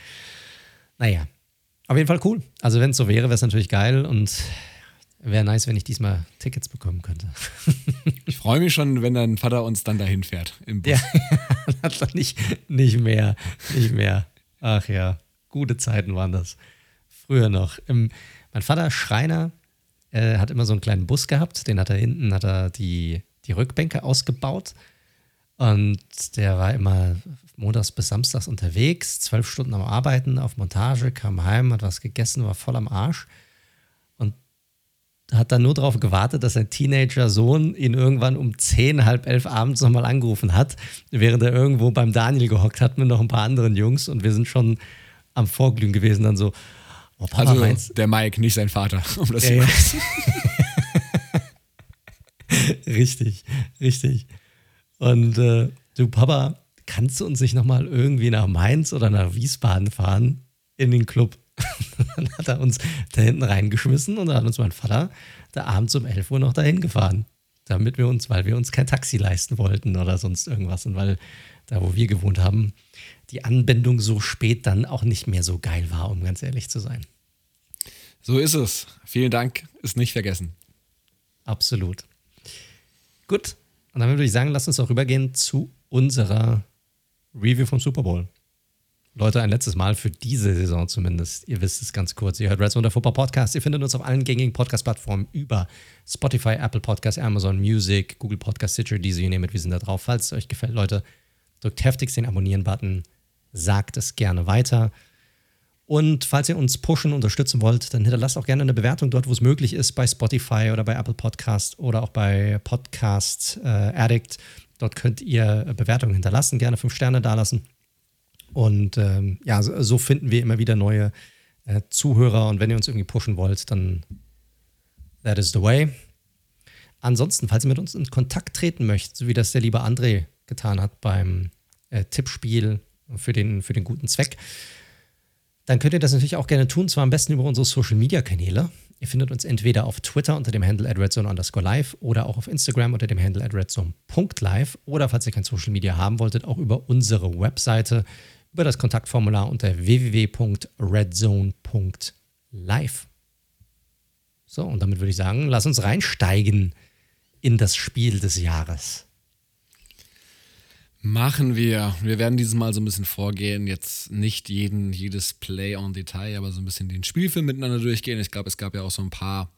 Naja, auf jeden Fall cool. Also, wenn es so wäre, wäre es natürlich geil und wäre nice, wenn ich diesmal Tickets bekommen könnte. <laughs> ich freue mich schon, wenn dein Vater uns dann dahin fährt im Bus. Ja, <laughs> nicht, nicht mehr, nicht mehr. Ach ja, gute Zeiten waren das. Früher noch. Im, mein Vater, Schreiner, äh, hat immer so einen kleinen Bus gehabt. Den hat er hinten, hat er die, die Rückbänke ausgebaut. Und der war immer montags bis samstags unterwegs, zwölf Stunden am Arbeiten, auf Montage, kam heim, hat was gegessen, war voll am Arsch. Und hat dann nur darauf gewartet, dass sein Teenager-Sohn ihn irgendwann um zehn, halb elf abends nochmal angerufen hat, während er irgendwo beim Daniel gehockt hat mit noch ein paar anderen Jungs. Und wir sind schon am Vorglühen gewesen, dann so, Oh, Papa also meinst, der Mike, nicht sein Vater, <laughs> um das ja, zu ja. <laughs> Richtig, richtig. Und äh, du, Papa, kannst du uns nicht nochmal irgendwie nach Mainz oder nach Wiesbaden fahren in den Club? <laughs> dann hat er uns da hinten reingeschmissen und dann hat uns mein Vater da abends um 11 Uhr noch dahin gefahren. Damit wir uns, weil wir uns kein Taxi leisten wollten oder sonst irgendwas. Und weil da, wo wir gewohnt haben, die Anbindung so spät dann auch nicht mehr so geil war, um ganz ehrlich zu sein. So ist es. Vielen Dank, ist nicht vergessen. Absolut. Gut, und dann würde ich sagen, lass uns auch rübergehen zu unserer Review vom Super Bowl. Leute, ein letztes Mal für diese Saison zumindest. Ihr wisst es ganz kurz. Ihr hört Red Zone, der Football Podcast. Ihr findet uns auf allen gängigen Podcast-Plattformen über Spotify, Apple Podcasts, Amazon Music, Google Podcast, Stitcher, diese, you name it. Wir sind da drauf. Falls es euch gefällt, Leute, drückt heftigst den Abonnieren-Button. Sagt es gerne weiter. Und falls ihr uns pushen, unterstützen wollt, dann hinterlasst auch gerne eine Bewertung dort, wo es möglich ist, bei Spotify oder bei Apple Podcast oder auch bei Podcast äh, Addict. Dort könnt ihr Bewertungen hinterlassen, gerne fünf Sterne dalassen. Und ähm, ja, so, finden wir immer wieder neue äh, Zuhörer. Und wenn ihr uns irgendwie pushen wollt, dann that is the way. Ansonsten, falls ihr mit uns in Kontakt treten möchtet, so wie das der liebe André getan hat beim äh, Tippspiel für den, für den guten Zweck, dann könnt ihr das natürlich auch gerne tun, zwar am besten über unsere Social Media Kanäle. Ihr findet uns entweder auf Twitter unter dem Handle redzone underscore live oder auch auf Instagram unter dem Handle redzone.live oder falls ihr kein Social Media haben wolltet, auch über unsere Webseite, über das Kontaktformular unter www.redzone.live. So, und damit würde ich sagen, lass uns reinsteigen in das Spiel des Jahres. Machen wir. Wir werden dieses Mal so ein bisschen vorgehen. Jetzt nicht jeden, jedes Play on Detail, aber so ein bisschen den Spielfilm miteinander durchgehen. Ich glaube, es gab ja auch so ein paar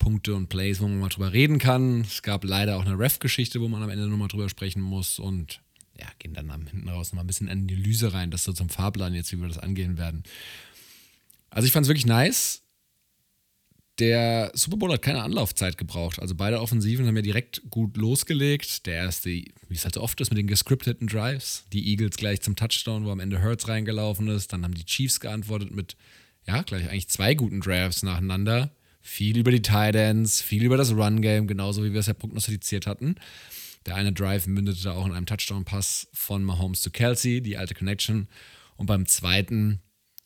Punkte und Plays, wo man mal drüber reden kann. Es gab leider auch eine Ref-Geschichte, wo man am Ende nochmal drüber sprechen muss. Und ja, gehen dann am hinten raus nochmal ein bisschen in die Lyse rein. Das so zum Fahrplan jetzt, wie wir das angehen werden. Also ich fand es wirklich nice der Super Bowl hat keine Anlaufzeit gebraucht. Also beide Offensiven haben ja direkt gut losgelegt. Der erste, wie es halt so oft ist mit den gescripteten Drives. Die Eagles gleich zum Touchdown, wo am Ende Hurts reingelaufen ist. Dann haben die Chiefs geantwortet mit, ja, gleich eigentlich zwei guten Drives nacheinander. Viel über die Tight Ends, viel über das Run-Game, genauso wie wir es ja prognostiziert hatten. Der eine Drive mündete auch in einem Touchdown-Pass von Mahomes zu Kelsey, die alte Connection. Und beim zweiten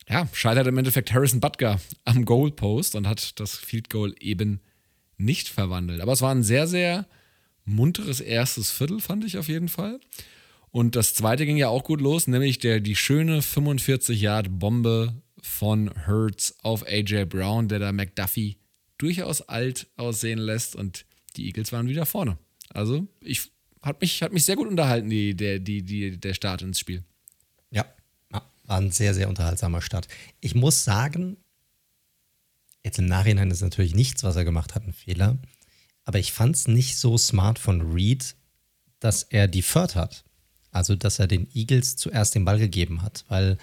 ja, scheitert im Endeffekt Harrison Butker am Goalpost und hat das Field Goal eben nicht verwandelt. Aber es war ein sehr, sehr munteres erstes Viertel, fand ich auf jeden Fall. Und das zweite ging ja auch gut los, nämlich der, die schöne 45-Yard-Bombe von Hertz auf AJ Brown, der da McDuffie durchaus alt aussehen lässt und die Eagles waren wieder vorne. Also, ich hat mich, hat mich sehr gut unterhalten, die, der, die, die, der Start ins Spiel. War ein sehr, sehr unterhaltsamer Start. Ich muss sagen, jetzt im Nachhinein ist natürlich nichts, was er gemacht hat, ein Fehler. Aber ich fand es nicht so smart von Reed, dass er deferred hat. Also, dass er den Eagles zuerst den Ball gegeben hat. Weil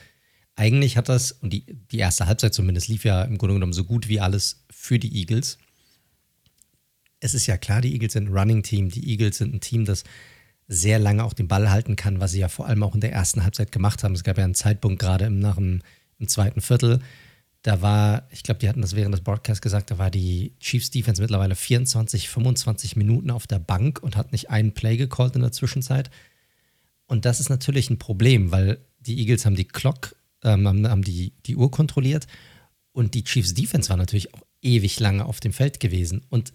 eigentlich hat das, und die, die erste Halbzeit zumindest lief ja im Grunde genommen so gut wie alles für die Eagles. Es ist ja klar, die Eagles sind ein Running-Team. Die Eagles sind ein Team, das sehr lange auch den Ball halten kann, was sie ja vor allem auch in der ersten Halbzeit gemacht haben. Es gab ja einen Zeitpunkt gerade im, nach dem im zweiten Viertel, da war, ich glaube, die hatten das während des Broadcasts gesagt, da war die Chiefs Defense mittlerweile 24, 25 Minuten auf der Bank und hat nicht einen Play gecallt in der Zwischenzeit. Und das ist natürlich ein Problem, weil die Eagles haben die Clock, ähm, haben die, die Uhr kontrolliert und die Chiefs Defense war natürlich auch ewig lange auf dem Feld gewesen. Und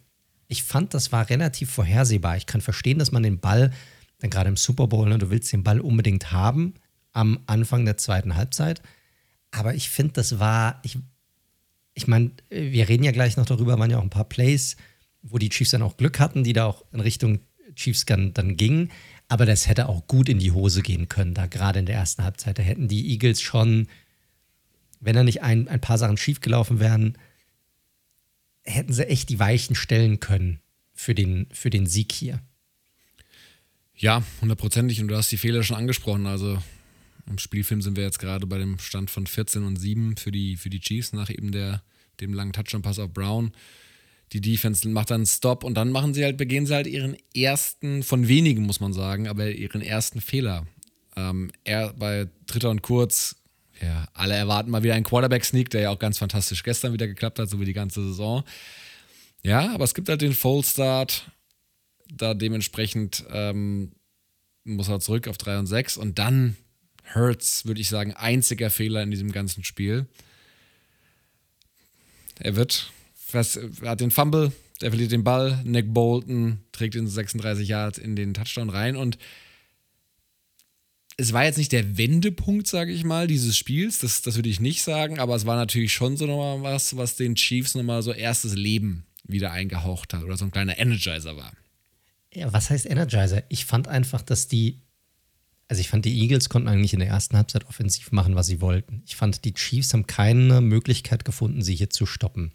ich fand, das war relativ vorhersehbar. Ich kann verstehen, dass man den Ball, dann gerade im Super Bowl, ne, du willst den Ball unbedingt haben am Anfang der zweiten Halbzeit. Aber ich finde, das war, ich, ich meine, wir reden ja gleich noch darüber, waren ja auch ein paar Plays, wo die Chiefs dann auch Glück hatten, die da auch in Richtung Chiefs dann, dann gingen. Aber das hätte auch gut in die Hose gehen können, da gerade in der ersten Halbzeit. Da hätten die Eagles schon, wenn da nicht ein, ein paar Sachen schiefgelaufen wären, hätten sie echt die Weichen stellen können für den, für den Sieg hier. Ja, hundertprozentig. Und du hast die Fehler schon angesprochen. Also im Spielfilm sind wir jetzt gerade bei dem Stand von 14 und 7 für die, für die Chiefs nach eben der, dem langen Touchdown-Pass auf Brown. Die Defense macht dann einen Stop und dann machen sie halt, begehen sie halt ihren ersten, von wenigen muss man sagen, aber ihren ersten Fehler. Ähm, er bei Dritter und Kurz, ja, alle erwarten mal wieder einen Quarterback-Sneak, der ja auch ganz fantastisch gestern wieder geklappt hat, so wie die ganze Saison. Ja, aber es gibt halt den Full-Start, da dementsprechend ähm, muss er zurück auf 3 und 6 und dann Hurts, würde ich sagen, einziger Fehler in diesem ganzen Spiel. Er wird, was, er hat den Fumble, er verliert den Ball, Nick Bolton trägt ihn 36 Yards in den Touchdown rein. Und es war jetzt nicht der Wendepunkt, sage ich mal, dieses Spiels, das, das würde ich nicht sagen, aber es war natürlich schon so nochmal was, was den Chiefs nochmal so erstes Leben wieder eingehaucht hat oder so ein kleiner Energizer war. Ja, was heißt Energizer? Ich fand einfach, dass die also ich fand, die Eagles konnten eigentlich in der ersten Halbzeit offensiv machen, was sie wollten. Ich fand, die Chiefs haben keine Möglichkeit gefunden, sie hier zu stoppen.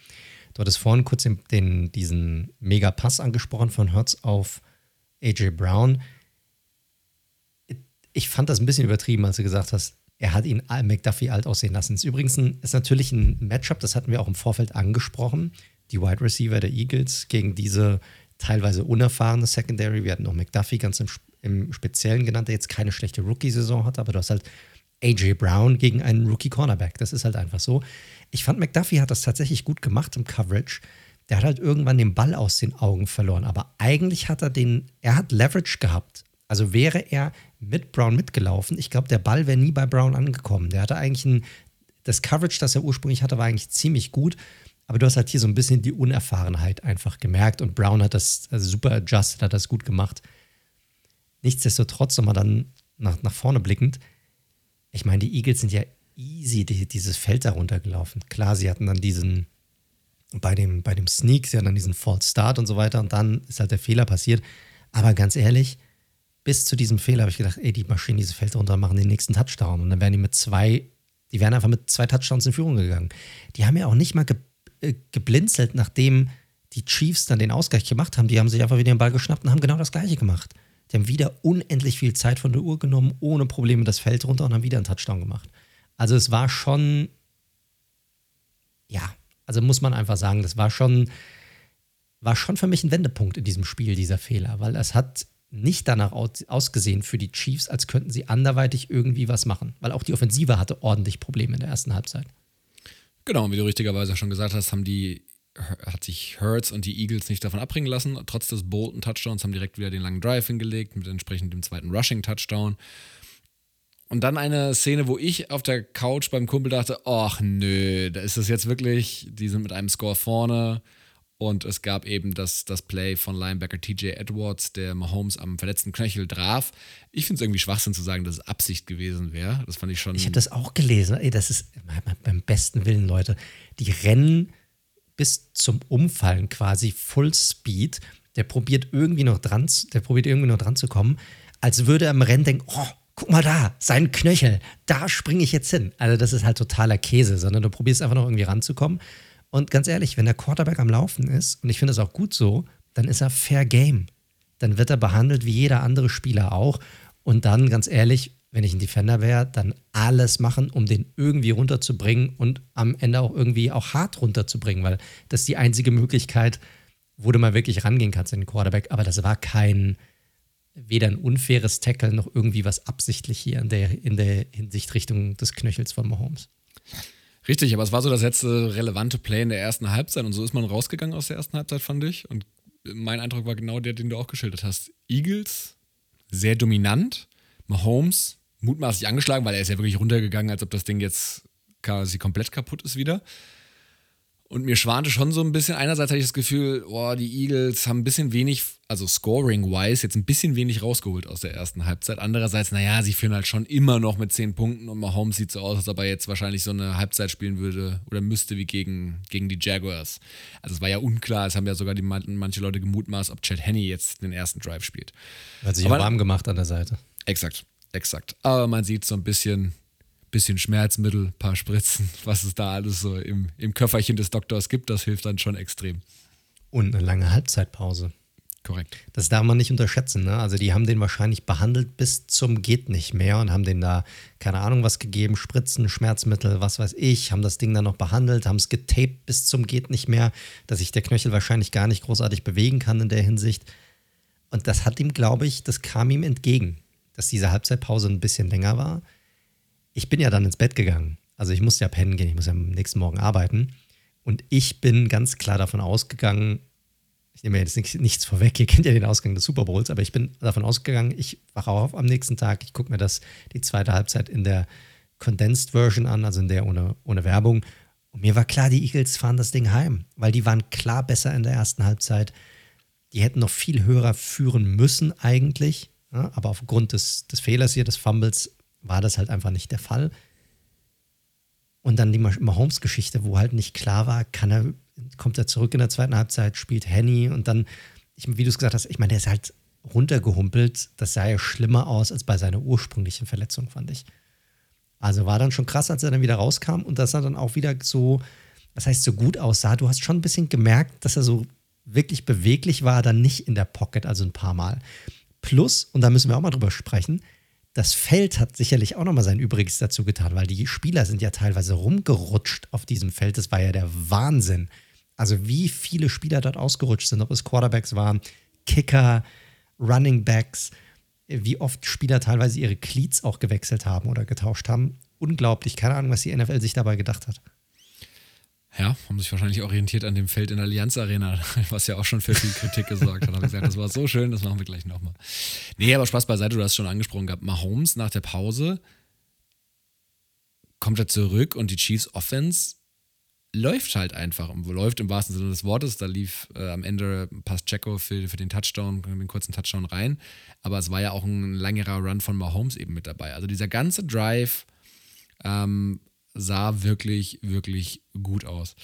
Du hattest vorhin kurz den, den, diesen Mega-Pass angesprochen von Hertz auf AJ Brown. Ich fand das ein bisschen übertrieben, als du gesagt hast, er hat ihn McDuffie alt aussehen lassen. Ist übrigens ein, ist natürlich ein Matchup, das hatten wir auch im Vorfeld angesprochen. Die Wide Receiver der Eagles gegen diese teilweise unerfahrene Secondary. Wir hatten noch McDuffie ganz im, im Speziellen genannt, der jetzt keine schlechte Rookie-Saison hat, aber du hast halt AJ Brown gegen einen Rookie-Cornerback. Das ist halt einfach so. Ich fand, McDuffie hat das tatsächlich gut gemacht im Coverage. Der hat halt irgendwann den Ball aus den Augen verloren, aber eigentlich hat er den, er hat Leverage gehabt. Also wäre er mit Brown mitgelaufen, ich glaube, der Ball wäre nie bei Brown angekommen. Der hatte eigentlich ein, das Coverage, das er ursprünglich hatte, war eigentlich ziemlich gut. Aber du hast halt hier so ein bisschen die Unerfahrenheit einfach gemerkt und Brown hat das also super adjusted, hat das gut gemacht. Nichtsdestotrotz nochmal dann nach, nach vorne blickend, ich meine, die Eagles sind ja easy die, dieses Feld da runtergelaufen. Klar, sie hatten dann diesen, bei dem, bei dem Sneak, sie hatten dann diesen False Start und so weiter und dann ist halt der Fehler passiert. Aber ganz ehrlich, bis zu diesem Fehler habe ich gedacht, ey, die marschieren diese Feld runter, machen den nächsten Touchdown. Und dann wären die mit zwei, die wären einfach mit zwei Touchdowns in Führung gegangen. Die haben ja auch nicht mal ge, äh, geblinzelt, nachdem die Chiefs dann den Ausgleich gemacht haben. Die haben sich einfach wieder den Ball geschnappt und haben genau das Gleiche gemacht. Die haben wieder unendlich viel Zeit von der Uhr genommen, ohne Probleme das Feld runter und haben wieder einen Touchdown gemacht. Also es war schon, ja, also muss man einfach sagen, das war schon, war schon für mich ein Wendepunkt in diesem Spiel, dieser Fehler, weil es hat nicht danach ausgesehen für die Chiefs, als könnten sie anderweitig irgendwie was machen, weil auch die Offensive hatte ordentlich Probleme in der ersten Halbzeit. Genau, wie du richtigerweise schon gesagt hast, haben die hat sich Hurts und die Eagles nicht davon abbringen lassen. Trotz des Bolton-Touchdowns haben direkt wieder den langen Drive hingelegt mit entsprechend dem zweiten Rushing-Touchdown. Und dann eine Szene, wo ich auf der Couch beim Kumpel dachte, ach nö, da ist es jetzt wirklich, die sind mit einem Score vorne. Und es gab eben das, das Play von Linebacker TJ Edwards, der Mahomes am verletzten Knöchel traf. Ich finde es irgendwie Schwachsinn zu sagen, dass es Absicht gewesen wäre. Das fand ich schon. Ich habe das auch gelesen. Ey, das ist beim besten Willen, Leute. Die rennen bis zum Umfallen quasi Full Speed. Der probiert irgendwie noch dran, der probiert irgendwie noch dran zu kommen, als würde er im Rennen denken, oh, guck mal da, sein Knöchel, da springe ich jetzt hin. Also das ist halt totaler Käse, sondern du probierst einfach noch irgendwie ranzukommen. Und ganz ehrlich, wenn der Quarterback am Laufen ist, und ich finde das auch gut so, dann ist er fair game. Dann wird er behandelt wie jeder andere Spieler auch. Und dann, ganz ehrlich, wenn ich ein Defender wäre, dann alles machen, um den irgendwie runterzubringen und am Ende auch irgendwie auch hart runterzubringen, weil das ist die einzige Möglichkeit, wo du mal wirklich rangehen kannst in den Quarterback. Aber das war kein, weder ein unfaires Tackle noch irgendwie was absichtlich hier in der, in der Hinsicht Richtung des Knöchels von Mahomes. Richtig, aber es war so das letzte relevante Play in der ersten Halbzeit und so ist man rausgegangen aus der ersten Halbzeit, fand ich. Und mein Eindruck war genau der, den du auch geschildert hast. Eagles, sehr dominant. Mahomes, mutmaßlich angeschlagen, weil er ist ja wirklich runtergegangen, als ob das Ding jetzt quasi komplett kaputt ist wieder. Und mir schwante schon so ein bisschen, einerseits hatte ich das Gefühl, oh, die Eagles haben ein bisschen wenig, also scoring-wise, jetzt ein bisschen wenig rausgeholt aus der ersten Halbzeit. Andererseits, naja, sie führen halt schon immer noch mit zehn Punkten und Mahomes sieht so aus, als ob er jetzt wahrscheinlich so eine Halbzeit spielen würde oder müsste wie gegen, gegen die Jaguars. Also es war ja unklar, es haben ja sogar die, manche Leute gemutmaßt, ob Chad Henney jetzt den ersten Drive spielt. Hat sich Aber, warm gemacht an der Seite. Exakt, exakt. Aber man sieht so ein bisschen, bisschen Schmerzmittel, paar Spritzen, <laughs> was es da alles so im, im Köfferchen des Doktors gibt, das hilft dann schon extrem. Und eine lange Halbzeitpause. Korrekt. Das darf man nicht unterschätzen. Ne? Also die haben den wahrscheinlich behandelt bis zum geht nicht mehr und haben den da keine Ahnung was gegeben, Spritzen, Schmerzmittel, was weiß ich, haben das Ding dann noch behandelt, haben es getaped bis zum geht nicht mehr, dass sich der Knöchel wahrscheinlich gar nicht großartig bewegen kann in der Hinsicht. Und das hat ihm, glaube ich, das kam ihm entgegen, dass diese Halbzeitpause ein bisschen länger war ich bin ja dann ins Bett gegangen. Also ich musste ja pennen gehen, ich muss ja am nächsten Morgen arbeiten. Und ich bin ganz klar davon ausgegangen, ich nehme jetzt nichts vorweg, ihr kennt ja den Ausgang des Super Bowls, aber ich bin davon ausgegangen, ich wache auf am nächsten Tag, ich gucke mir das die zweite Halbzeit in der Condensed Version an, also in der ohne, ohne Werbung. Und mir war klar, die Eagles fahren das Ding heim, weil die waren klar besser in der ersten Halbzeit. Die hätten noch viel höher führen müssen eigentlich, aber aufgrund des, des Fehlers hier, des Fumbles, war das halt einfach nicht der Fall. Und dann die Mahomes-Geschichte, wo halt nicht klar war, kann er, kommt er zurück in der zweiten Halbzeit, spielt Henny und dann, ich, wie du es gesagt hast, ich meine, der ist halt runtergehumpelt. Das sah ja schlimmer aus als bei seiner ursprünglichen Verletzung, fand ich. Also war dann schon krass, als er dann wieder rauskam und dass er dann auch wieder so, was heißt so gut aussah. Du hast schon ein bisschen gemerkt, dass er so wirklich beweglich war, dann nicht in der Pocket, also ein paar Mal. Plus, und da müssen wir auch mal drüber sprechen, das Feld hat sicherlich auch nochmal sein Übriges dazu getan, weil die Spieler sind ja teilweise rumgerutscht auf diesem Feld. Das war ja der Wahnsinn. Also wie viele Spieler dort ausgerutscht sind, ob es Quarterbacks waren, Kicker, Running Backs, wie oft Spieler teilweise ihre Cleats auch gewechselt haben oder getauscht haben. Unglaublich. Keine Ahnung, was die NFL sich dabei gedacht hat. Ja, haben sich wahrscheinlich orientiert an dem Feld in der Allianz Arena, <laughs> was ja auch schon für viel Kritik gesorgt hat. Haben gesagt, das war so schön, das machen wir gleich nochmal. Nee, aber Spaß beiseite, du hast schon angesprochen gehabt. Mahomes nach der Pause kommt er zurück und die Chiefs Offense läuft halt einfach. Läuft im wahrsten Sinne des Wortes. Da lief äh, am Ende passt Checo für, für den Touchdown, den kurzen Touchdown rein. Aber es war ja auch ein längerer Run von Mahomes eben mit dabei. Also dieser ganze Drive ähm, sah wirklich, wirklich gut aus.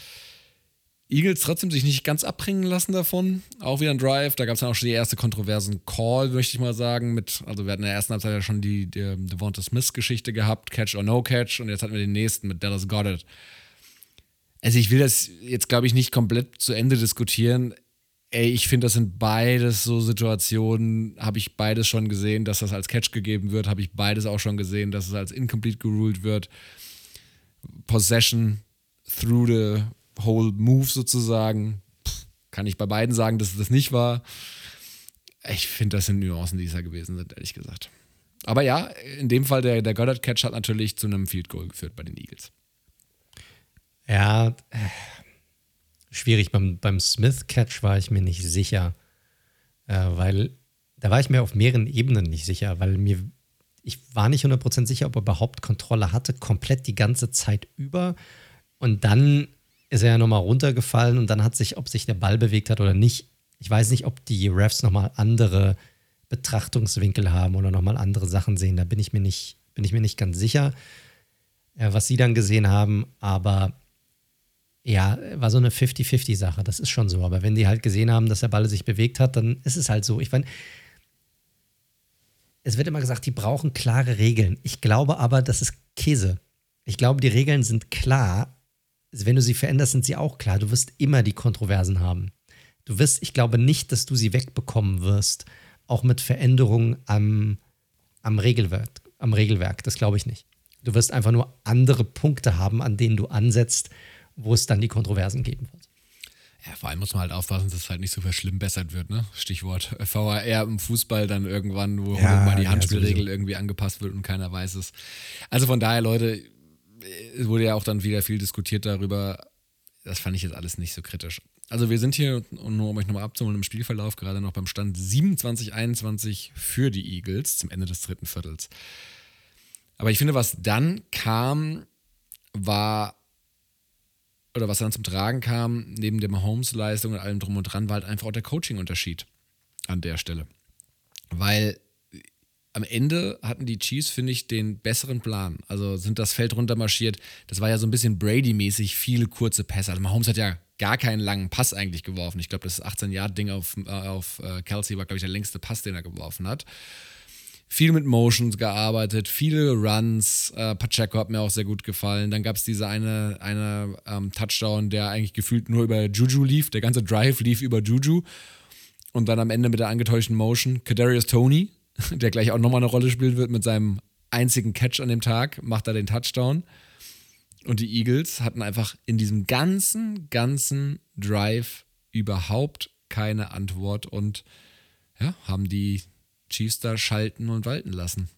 Eagles trotzdem sich nicht ganz abbringen lassen davon. Auch wieder ein Drive. Da gab es dann auch schon die erste kontroversen Call, möchte ich mal sagen. Mit, also wir hatten in der ersten Halbzeit ja schon die, die Devonta Smith-Geschichte gehabt, Catch or No Catch. Und jetzt hatten wir den nächsten mit Dallas Goddard. Also ich will das jetzt, glaube ich, nicht komplett zu Ende diskutieren. Ey, ich finde, das sind beides so Situationen, habe ich beides schon gesehen, dass das als Catch gegeben wird, habe ich beides auch schon gesehen, dass es als incomplete geruled wird. Possession through the whole move sozusagen. kann ich bei beiden sagen, dass es das nicht war. Ich finde, das sind Nuancen, die es ja gewesen sind, ehrlich gesagt. Aber ja, in dem Fall, der, der Goddard-Catch hat natürlich zu einem Field Goal geführt bei den Eagles. Ja, schwierig. Beim, beim Smith-Catch war ich mir nicht sicher, äh, weil da war ich mir auf mehreren Ebenen nicht sicher, weil mir ich war nicht 100% sicher, ob er überhaupt Kontrolle hatte, komplett die ganze Zeit über. Und dann ist er ja nochmal runtergefallen und dann hat sich, ob sich der Ball bewegt hat oder nicht, ich weiß nicht, ob die Refs nochmal andere Betrachtungswinkel haben oder nochmal andere Sachen sehen. Da bin ich mir nicht, bin ich mir nicht ganz sicher, äh, was sie dann gesehen haben. Aber ja, war so eine 50-50-Sache. Das ist schon so. Aber wenn die halt gesehen haben, dass der Ball sich bewegt hat, dann ist es halt so. Ich meine, es wird immer gesagt, die brauchen klare Regeln. Ich glaube aber, das ist Käse. Ich glaube, die Regeln sind klar. Wenn du sie veränderst, sind sie auch klar. Du wirst immer die Kontroversen haben. Du wirst, ich glaube nicht, dass du sie wegbekommen wirst, auch mit Veränderungen am, am Regelwerk. am Regelwerk. Das glaube ich nicht. Du wirst einfach nur andere Punkte haben, an denen du ansetzt, wo es dann die Kontroversen geben wird. Ja, vor allem muss man halt aufpassen, dass es halt nicht so verschlimmbessert wird, ne? Stichwort <laughs> VAR im Fußball dann irgendwann, wo ja, mal die Handspielregel ja, irgendwie angepasst wird und keiner weiß es. Also von daher, Leute, es wurde ja auch dann wieder viel diskutiert darüber. Das fand ich jetzt alles nicht so kritisch. Also wir sind hier, nur um euch nochmal abzuholen, im Spielverlauf gerade noch beim Stand 27-21 für die Eagles zum Ende des dritten Viertels. Aber ich finde, was dann kam, war, oder was dann zum Tragen kam, neben der Mahomes-Leistung und allem drum und dran, war halt einfach auch der Coaching-Unterschied an der Stelle. Weil am Ende hatten die Chiefs, finde ich, den besseren Plan. Also sind das Feld runtermarschiert. Das war ja so ein bisschen Brady-mäßig, viele kurze Pässe. Also Mahomes hat ja gar keinen langen Pass eigentlich geworfen. Ich glaube, das 18-Yard-Ding auf, äh, auf äh, Kelsey war, glaube ich, der längste Pass, den er geworfen hat. Viel mit Motions gearbeitet, viele Runs. Äh, Pacheco hat mir auch sehr gut gefallen. Dann gab es diese eine, eine ähm, Touchdown, der eigentlich gefühlt nur über Juju lief. Der ganze Drive lief über Juju. Und dann am Ende mit der angetäuschten Motion Kadarius Tony, <laughs> der gleich auch nochmal eine Rolle spielen wird mit seinem einzigen Catch an dem Tag, macht da den Touchdown. Und die Eagles hatten einfach in diesem ganzen, ganzen Drive überhaupt keine Antwort und ja, haben die Chiefs da schalten und walten lassen.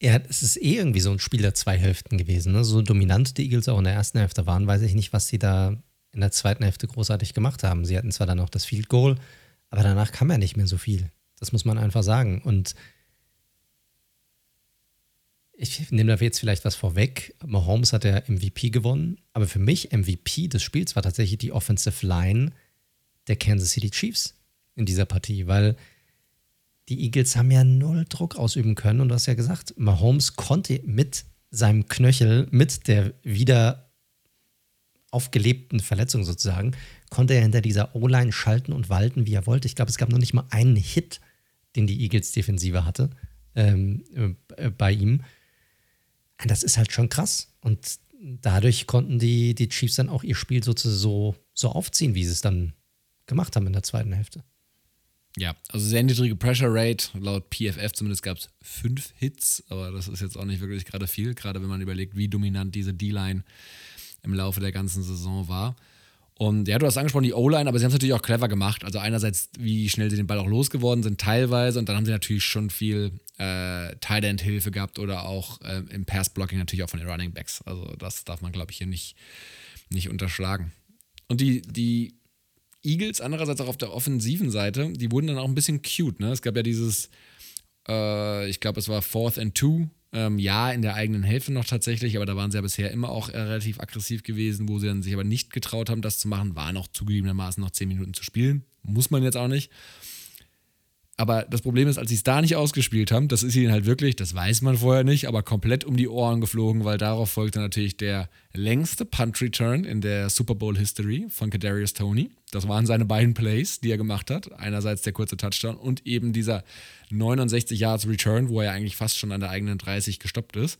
Ja, es ist eh irgendwie so ein Spiel der zwei Hälften gewesen. Ne? So dominant die Eagles auch in der ersten Hälfte waren, weiß ich nicht, was sie da in der zweiten Hälfte großartig gemacht haben. Sie hatten zwar dann noch das Field Goal, aber danach kam ja nicht mehr so viel. Das muss man einfach sagen. Und ich nehme da jetzt vielleicht was vorweg. Mahomes hat der MVP gewonnen, aber für mich MVP des Spiels war tatsächlich die Offensive Line der Kansas City Chiefs in dieser Partie, weil die Eagles haben ja null Druck ausüben können und du hast ja gesagt, Mahomes konnte mit seinem Knöchel, mit der wieder aufgelebten Verletzung sozusagen, konnte er hinter dieser O-Line schalten und walten, wie er wollte. Ich glaube, es gab noch nicht mal einen Hit den die Eagles-Defensive hatte ähm, äh, bei ihm. Das ist halt schon krass. Und dadurch konnten die, die Chiefs dann auch ihr Spiel sozusagen so, so aufziehen, wie sie es dann gemacht haben in der zweiten Hälfte. Ja, also sehr niedrige Pressure Rate. Laut PFF zumindest gab es fünf Hits, aber das ist jetzt auch nicht wirklich gerade viel, gerade wenn man überlegt, wie dominant diese D-Line im Laufe der ganzen Saison war. Und ja, du hast angesprochen, die O-Line, aber sie haben es natürlich auch clever gemacht. Also einerseits, wie schnell sie den Ball auch losgeworden sind, teilweise. Und dann haben sie natürlich schon viel äh, Tight End-Hilfe gehabt oder auch äh, im Pass-Blocking natürlich auch von den Running Backs. Also das darf man, glaube ich, hier nicht, nicht unterschlagen. Und die, die Eagles, andererseits auch auf der offensiven Seite, die wurden dann auch ein bisschen cute. Ne? Es gab ja dieses, äh, ich glaube, es war Fourth and Two ähm, ja, in der eigenen Hälfte noch tatsächlich, aber da waren sie ja bisher immer auch äh, relativ aggressiv gewesen, wo sie dann sich aber nicht getraut haben, das zu machen. War noch zugegebenermaßen noch zehn Minuten zu spielen. Muss man jetzt auch nicht. Aber das Problem ist, als sie es da nicht ausgespielt haben, das ist ihnen halt wirklich, das weiß man vorher nicht, aber komplett um die Ohren geflogen, weil darauf folgte natürlich der längste Punt Return in der Super Bowl History von Kadarius Tony. Das waren seine beiden Plays, die er gemacht hat. Einerseits der kurze Touchdown und eben dieser 69 Yards Return, wo er eigentlich fast schon an der eigenen 30 gestoppt ist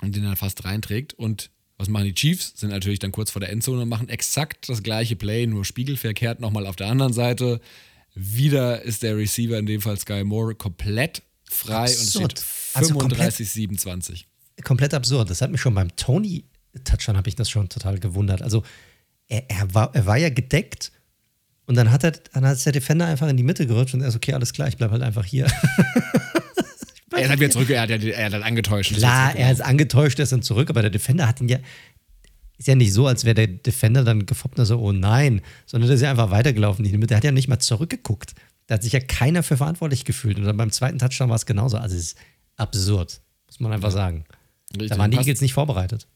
und den er fast reinträgt. Und was machen die Chiefs? Sind natürlich dann kurz vor der Endzone und machen exakt das gleiche Play, nur spiegelverkehrt nochmal auf der anderen Seite wieder ist der Receiver, in dem Fall Sky Moore, komplett frei absurd. und steht 35-27. Also komplett, absurd. Das hat mich schon beim Tony-Touchdown, habe ich das schon total gewundert. Also er, er, war, er war ja gedeckt und dann hat, er, dann hat der Defender einfach in die Mitte gerutscht und er ist okay, alles klar, ich bleibe halt einfach hier. <laughs> er halt wieder zurück, er hat, er hat angetäuscht. Klar, er ist angetäuscht, er ist dann zurück, aber der Defender hat ihn ja, ist ja nicht so, als wäre der Defender dann gefoppt und so, oh nein, sondern der ist ja einfach weitergelaufen. Der hat ja nicht mal zurückgeguckt. Da hat sich ja keiner für verantwortlich gefühlt. Und dann beim zweiten Touchdown war es genauso. Also es ist absurd, muss man einfach sagen. Richtig. Da waren die Eagles nicht vorbereitet.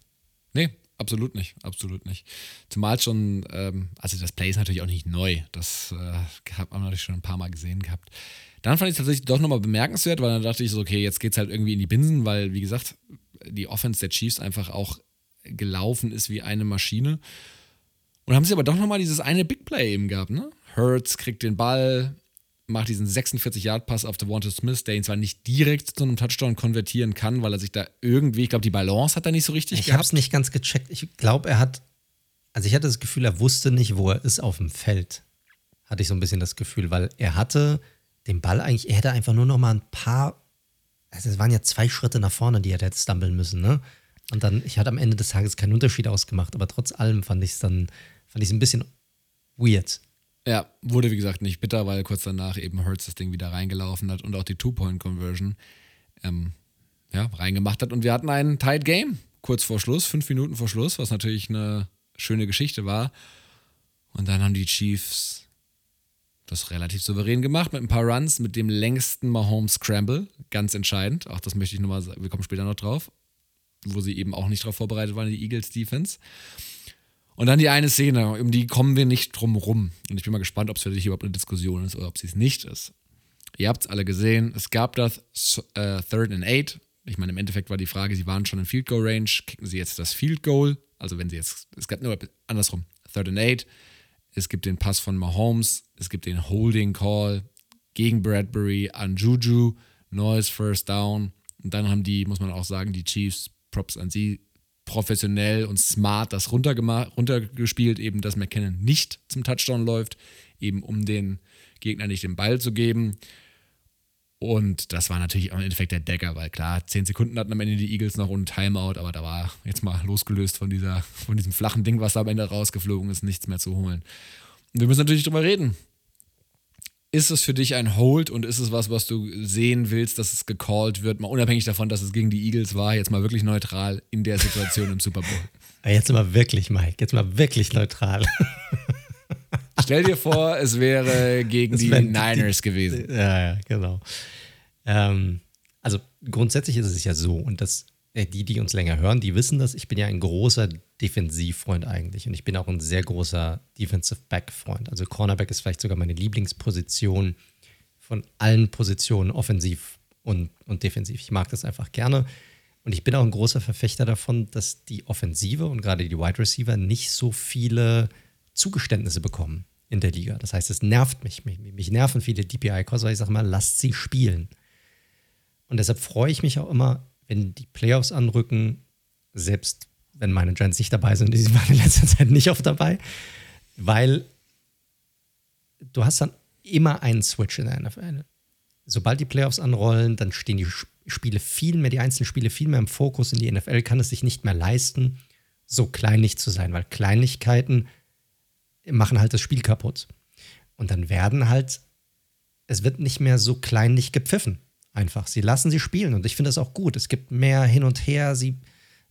Nee, absolut nicht. Absolut nicht. Zumal schon, ähm, also das Play ist natürlich auch nicht neu. Das äh, hat man natürlich schon ein paar Mal gesehen gehabt. Dann fand ich es tatsächlich doch nochmal bemerkenswert, weil dann dachte ich so, okay, jetzt geht es halt irgendwie in die Binsen, weil, wie gesagt, die Offense der Chiefs einfach auch gelaufen ist wie eine Maschine. Und haben sie aber doch nochmal dieses eine Big Play eben gehabt, ne? Hurts kriegt den Ball, macht diesen 46-Yard-Pass auf Devonta Smith, der ihn zwar nicht direkt zu einem Touchdown konvertieren kann, weil er sich da irgendwie, ich glaube, die Balance hat er nicht so richtig ich gehabt. Ich habe es nicht ganz gecheckt. Ich glaube, er hat, also ich hatte das Gefühl, er wusste nicht, wo er ist auf dem Feld. Hatte ich so ein bisschen das Gefühl, weil er hatte den Ball eigentlich, er hätte einfach nur noch mal ein paar also es waren ja zwei Schritte nach vorne, die er hätte stumbeln müssen, ne? Und dann, ich hatte am Ende des Tages keinen Unterschied ausgemacht, aber trotz allem fand ich es dann, fand ich es ein bisschen weird. Ja, wurde wie gesagt nicht bitter, weil kurz danach eben Hurts das Ding wieder reingelaufen hat und auch die Two-Point-Conversion ähm, ja, reingemacht hat. Und wir hatten ein Tight Game kurz vor Schluss, fünf Minuten vor Schluss, was natürlich eine schöne Geschichte war. Und dann haben die Chiefs das relativ souverän gemacht mit ein paar Runs, mit dem längsten Mahomes Scramble, ganz entscheidend. Auch das möchte ich nochmal sagen, wir kommen später noch drauf, wo sie eben auch nicht darauf vorbereitet waren, die Eagles Defense. Und dann die eine Szene, um die kommen wir nicht drum rum. Und ich bin mal gespannt, ob es für dich überhaupt eine Diskussion ist oder ob sie es nicht ist. Ihr habt es alle gesehen, es gab das äh, Third and Eight. Ich meine, im Endeffekt war die Frage, sie waren schon in Field Goal Range, kicken sie jetzt das Field Goal? Also wenn sie jetzt, es gab nur andersrum, Third and Eight, es gibt den Pass von Mahomes, es gibt den Holding Call gegen Bradbury an Juju, neues First Down. Und dann haben die, muss man auch sagen, die Chiefs, Props an sie, professionell und smart das runtergespielt, eben dass McKinnon nicht zum Touchdown läuft, eben um den Gegner nicht den Ball zu geben. Und das war natürlich im Endeffekt der Decker, weil klar, zehn Sekunden hatten am Ende die Eagles noch ohne Timeout, aber da war jetzt mal losgelöst von, dieser, von diesem flachen Ding, was da am Ende rausgeflogen ist, nichts mehr zu holen. Und wir müssen natürlich drüber reden. Ist es für dich ein Hold und ist es was, was du sehen willst, dass es gecallt wird, mal unabhängig davon, dass es gegen die Eagles war, jetzt mal wirklich neutral in der Situation im Super Bowl? <laughs> Jetzt mal wirklich, Mike, jetzt mal wirklich neutral. <laughs> Stell dir vor, es wäre gegen die Niners die, <laughs> gewesen. Ja, ja, genau. Ähm, also grundsätzlich ist es ja so, und das, die, die uns länger hören, die wissen das, ich bin ja ein großer Defensivfreund eigentlich und ich bin auch ein sehr großer Defensive Back-Freund. Also Cornerback ist vielleicht sogar meine Lieblingsposition von allen Positionen, offensiv und, und defensiv. Ich mag das einfach gerne. Und ich bin auch ein großer Verfechter davon, dass die Offensive und gerade die Wide Receiver nicht so viele Zugeständnisse bekommen in der Liga. Das heißt, es nervt mich. Mich, mich nerven viele DPI-Calls, weil ich sage mal, lasst sie spielen. Und deshalb freue ich mich auch immer, wenn die Playoffs anrücken, selbst wenn meine Giants nicht dabei sind, die waren in letzter Zeit nicht oft dabei, weil du hast dann immer einen Switch in der NFL. Sobald die Playoffs anrollen, dann stehen die Spiele viel mehr, die einzelnen Spiele viel mehr im Fokus. In die NFL kann es sich nicht mehr leisten, so kleinlich zu sein, weil Kleinlichkeiten machen halt das Spiel kaputt. Und dann werden halt, es wird nicht mehr so kleinlich gepfiffen. Einfach. Sie lassen sie spielen und ich finde das auch gut. Es gibt mehr hin und her, sie,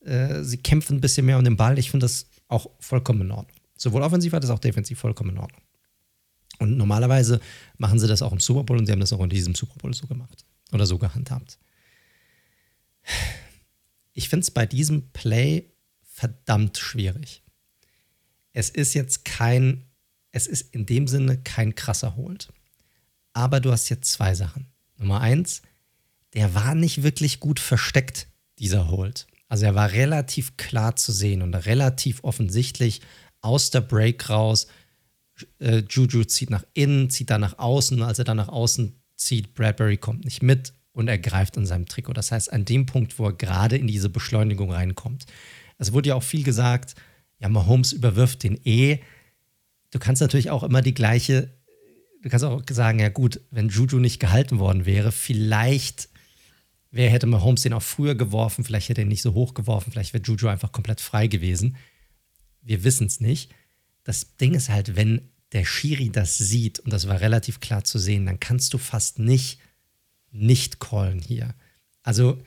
äh, sie kämpfen ein bisschen mehr um den Ball. Ich finde das auch vollkommen in Ordnung. Sowohl offensiv als auch defensiv vollkommen in Ordnung. Und normalerweise machen sie das auch im Super Bowl und sie haben das auch in diesem Super Bowl so gemacht oder so gehandhabt. Ich finde es bei diesem Play verdammt schwierig. Es ist jetzt kein, es ist in dem Sinne kein krasser Holt. Aber du hast jetzt zwei Sachen. Nummer eins, der war nicht wirklich gut versteckt, dieser Hold. Also er war relativ klar zu sehen und relativ offensichtlich aus der Break raus. Äh, Juju zieht nach innen, zieht da nach außen. Als er dann nach außen zieht, Bradbury kommt nicht mit und er greift in seinem Trikot. Das heißt, an dem Punkt, wo er gerade in diese Beschleunigung reinkommt. Es wurde ja auch viel gesagt, ja, Mahomes überwirft den eh. Du kannst natürlich auch immer die gleiche, du kannst auch sagen, ja gut, wenn Juju nicht gehalten worden wäre, vielleicht Wer hätte Mahomes den auch früher geworfen? Vielleicht hätte er ihn nicht so hoch geworfen. Vielleicht wäre Juju einfach komplett frei gewesen. Wir wissen es nicht. Das Ding ist halt, wenn der Schiri das sieht, und das war relativ klar zu sehen, dann kannst du fast nicht nicht callen hier. Also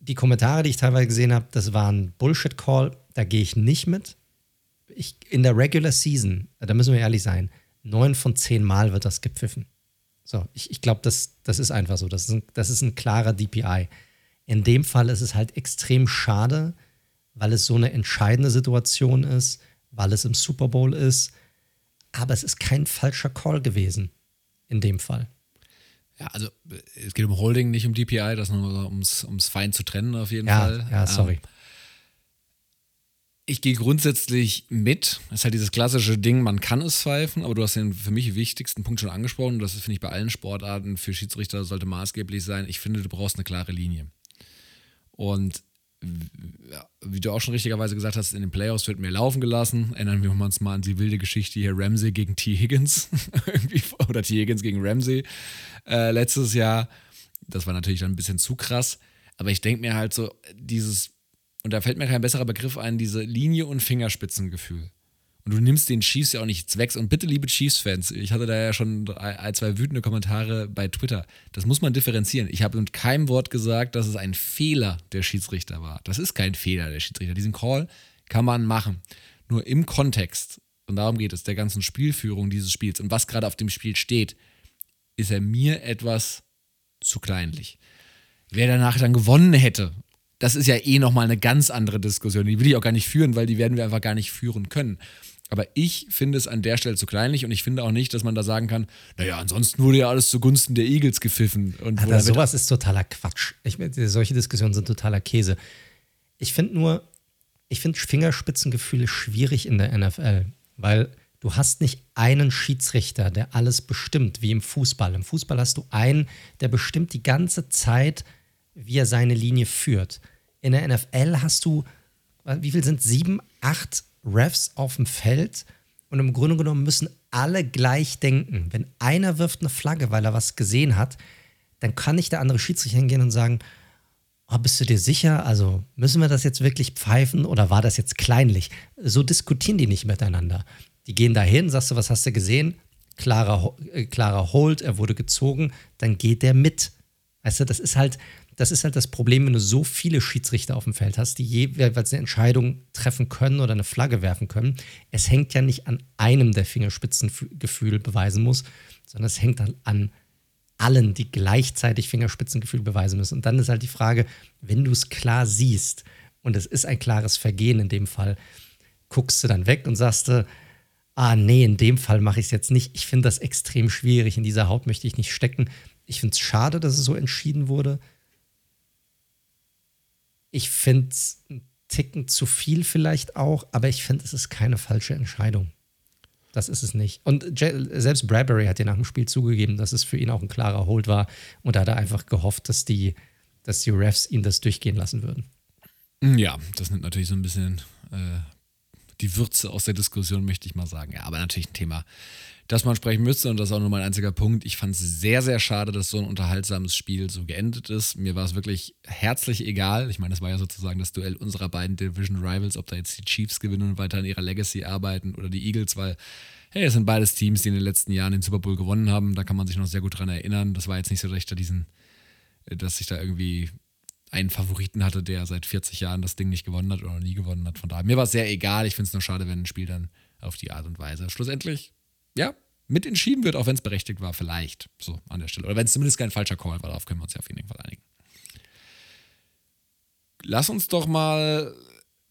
die Kommentare, die ich teilweise gesehen habe, das war ein Bullshit-Call. Da gehe ich nicht mit. Ich, in der Regular Season, da müssen wir ehrlich sein, neun von zehn Mal wird das gepfiffen. So, ich, ich glaube, das, das ist einfach so. Das ist, ein, das ist ein klarer DPI. In dem Fall ist es halt extrem schade, weil es so eine entscheidende Situation ist, weil es im Super Bowl ist. Aber es ist kein falscher Call gewesen. In dem Fall. Ja, also es geht um Holding, nicht um DPI, das nur ums, ums fein zu trennen auf jeden ja, Fall. Ja, sorry. Ähm, ich gehe grundsätzlich mit. Das ist halt dieses klassische Ding, man kann es pfeifen, aber du hast den für mich wichtigsten Punkt schon angesprochen. Das finde ich bei allen Sportarten für Schiedsrichter sollte maßgeblich sein. Ich finde, du brauchst eine klare Linie. Und wie du auch schon richtigerweise gesagt hast, in den Playoffs wird mehr laufen gelassen. Erinnern wir uns mal an die wilde Geschichte hier: Ramsey gegen T. Higgins <laughs> oder T. Higgins gegen Ramsey äh, letztes Jahr das war natürlich dann ein bisschen zu krass. Aber ich denke mir halt so, dieses, und da fällt mir kein besserer Begriff ein, diese Linie- und Fingerspitzengefühl. Und du nimmst den Chiefs ja auch nichts weg. Und bitte, liebe Chiefs-Fans, ich hatte da ja schon ein, zwei wütende Kommentare bei Twitter. Das muss man differenzieren. Ich habe mit keinem Wort gesagt, dass es ein Fehler der Schiedsrichter war. Das ist kein Fehler der Schiedsrichter. Diesen Call kann man machen. Nur im Kontext, und darum geht es, der ganzen Spielführung dieses Spiels und was gerade auf dem Spiel steht, ist er mir etwas zu kleinlich. Wer danach dann gewonnen hätte, das ist ja eh nochmal eine ganz andere Diskussion. Die will ich auch gar nicht führen, weil die werden wir einfach gar nicht führen können. Aber ich finde es an der Stelle zu kleinlich und ich finde auch nicht, dass man da sagen kann, naja, ansonsten wurde ja alles zugunsten der Eagles gepfiffen. Und Alter, sowas ist totaler Quatsch. Ich, solche Diskussionen sind totaler Käse. Ich finde nur, ich finde Fingerspitzengefühle schwierig in der NFL, weil du hast nicht einen Schiedsrichter, der alles bestimmt, wie im Fußball. Im Fußball hast du einen, der bestimmt die ganze Zeit, wie er seine Linie führt. In der NFL hast du, wie viel sind sieben, acht Refs auf dem Feld und im Grunde genommen müssen alle gleich denken. Wenn einer wirft eine Flagge, weil er was gesehen hat, dann kann nicht der andere Schiedsrichter hingehen und sagen, oh, bist du dir sicher? Also müssen wir das jetzt wirklich pfeifen oder war das jetzt kleinlich? So diskutieren die nicht miteinander. Die gehen dahin, sagst du, was hast du gesehen? Klarer, äh, klarer Hold, er wurde gezogen, dann geht der mit. Weißt du, das ist halt, das ist halt das Problem, wenn du so viele Schiedsrichter auf dem Feld hast, die jeweils eine Entscheidung treffen können oder eine Flagge werfen können. Es hängt ja nicht an einem der Fingerspitzengefühl beweisen muss, sondern es hängt dann an allen, die gleichzeitig Fingerspitzengefühl beweisen müssen. Und dann ist halt die Frage, wenn du es klar siehst und es ist ein klares Vergehen in dem Fall, guckst du dann weg und sagst du, ah nee, in dem Fall mache ich es jetzt nicht. Ich finde das extrem schwierig. In dieser Haut möchte ich nicht stecken. Ich finde es schade, dass es so entschieden wurde ich finde es einen Ticken zu viel vielleicht auch, aber ich finde, es ist keine falsche Entscheidung. Das ist es nicht. Und selbst Bradbury hat ja nach dem Spiel zugegeben, dass es für ihn auch ein klarer Hold war. Und da hat er einfach gehofft, dass die, dass die Refs ihn das durchgehen lassen würden. Ja, das nimmt natürlich so ein bisschen äh, die Würze aus der Diskussion, möchte ich mal sagen. Ja, aber natürlich ein Thema, das man sprechen müsste. Und das ist auch nur mein einziger Punkt. Ich fand es sehr, sehr schade, dass so ein unterhaltsames Spiel so geendet ist. Mir war es wirklich herzlich egal. Ich meine, das war ja sozusagen das Duell unserer beiden Division Rivals, ob da jetzt die Chiefs gewinnen und weiter an ihrer Legacy arbeiten oder die Eagles, weil, hey, es sind beides Teams, die in den letzten Jahren den Super Bowl gewonnen haben. Da kann man sich noch sehr gut dran erinnern. Das war jetzt nicht so, dass da diesen, dass ich da irgendwie einen Favoriten hatte, der seit 40 Jahren das Ding nicht gewonnen hat oder nie gewonnen hat. Von daher, mir war es sehr egal. Ich finde es nur schade, wenn ein Spiel dann auf die Art und Weise schlussendlich ja, mit entschieden wird, auch wenn es berechtigt war, vielleicht. So an der Stelle. Oder wenn es zumindest kein falscher Call war, darauf können wir uns ja auf jeden Fall einigen. Lass uns doch mal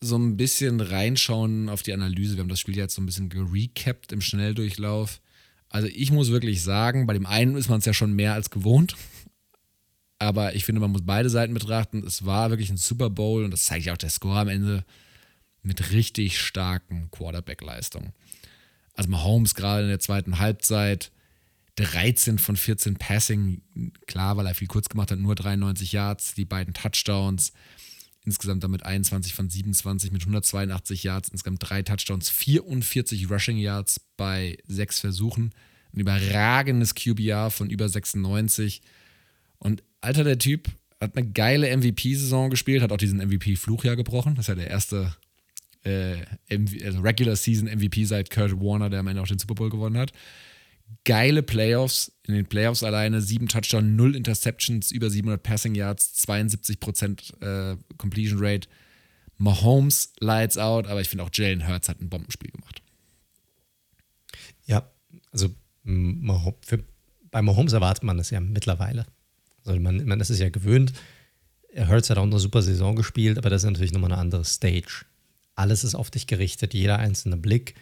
so ein bisschen reinschauen auf die Analyse. Wir haben das Spiel jetzt so ein bisschen gerecapt im Schnelldurchlauf. Also ich muss wirklich sagen, bei dem einen ist man es ja schon mehr als gewohnt. Aber ich finde, man muss beide Seiten betrachten. Es war wirklich ein Super Bowl und das zeigt ja auch der Score am Ende mit richtig starken Quarterback-Leistungen. Also Mahomes gerade in der zweiten Halbzeit 13 von 14 Passing, klar, weil er viel kurz gemacht hat, nur 93 Yards, die beiden Touchdowns, insgesamt damit 21 von 27 mit 182 Yards, insgesamt drei Touchdowns, 44 Rushing Yards bei sechs Versuchen, ein überragendes QBR von über 96 und alter der Typ hat eine geile MVP-Saison gespielt, hat auch diesen MVP-Fluch ja gebrochen, das ist ja der erste äh, also Regular Season MVP seit Kurt Warner, der am Ende auch den Super Bowl gewonnen hat. Geile Playoffs, in den Playoffs alleine, sieben Touchdowns, null Interceptions, über 700 Passing Yards, 72% äh, Completion Rate. Mahomes lights out, aber ich finde auch Jalen Hurts hat ein Bombenspiel gemacht. Ja, also für, bei Mahomes erwartet man das ja mittlerweile. Also man, man ist es ja gewöhnt. Hurts hat auch eine super Saison gespielt, aber das ist natürlich nochmal eine andere Stage. Alles ist auf dich gerichtet, jeder einzelne Blick.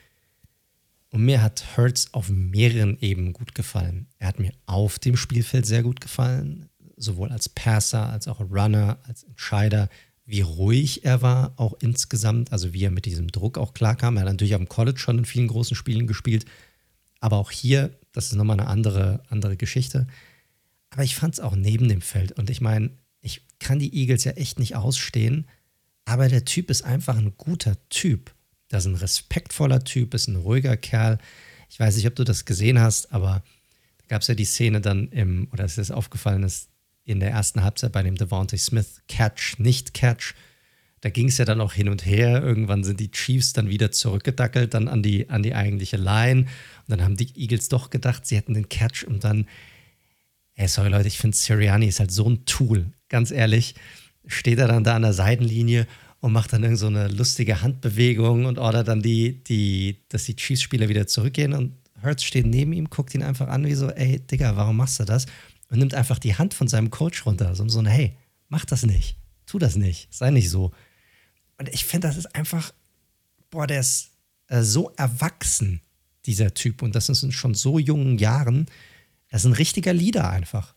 Und mir hat Hertz auf mehreren Ebenen gut gefallen. Er hat mir auf dem Spielfeld sehr gut gefallen, sowohl als Passer, als auch Runner, als Entscheider, wie ruhig er war, auch insgesamt, also wie er mit diesem Druck auch klarkam. Er hat natürlich am College schon in vielen großen Spielen gespielt, aber auch hier, das ist nochmal eine andere, andere Geschichte. Aber ich fand es auch neben dem Feld. Und ich meine, ich kann die Eagles ja echt nicht ausstehen, aber der Typ ist einfach ein guter Typ. Das ist ein respektvoller Typ, ist ein ruhiger Kerl. Ich weiß nicht, ob du das gesehen hast, aber da gab es ja die Szene dann im, oder ist dir das aufgefallen ist, in der ersten Halbzeit bei dem Devontae Smith Catch, nicht Catch. Da ging es ja dann auch hin und her. Irgendwann sind die Chiefs dann wieder zurückgedackelt, dann an die, an die eigentliche Line. Und dann haben die Eagles doch gedacht, sie hätten den Catch und dann, ey, sorry Leute, ich finde Sirianni ist halt so ein Tool, ganz ehrlich. Steht er dann da an der Seitenlinie und macht dann irgend so eine lustige Handbewegung und ordert dann die, die, dass die Chiefs-Spieler wieder zurückgehen und Hurts steht neben ihm, guckt ihn einfach an, wie so, ey, Digga, warum machst du das? Und nimmt einfach die Hand von seinem Coach runter. So, so hey, mach das nicht. Tu das nicht. Sei nicht so. Und ich finde, das ist einfach, boah, der ist äh, so erwachsen, dieser Typ. Und das ist in schon so jungen Jahren. Er ist ein richtiger Leader einfach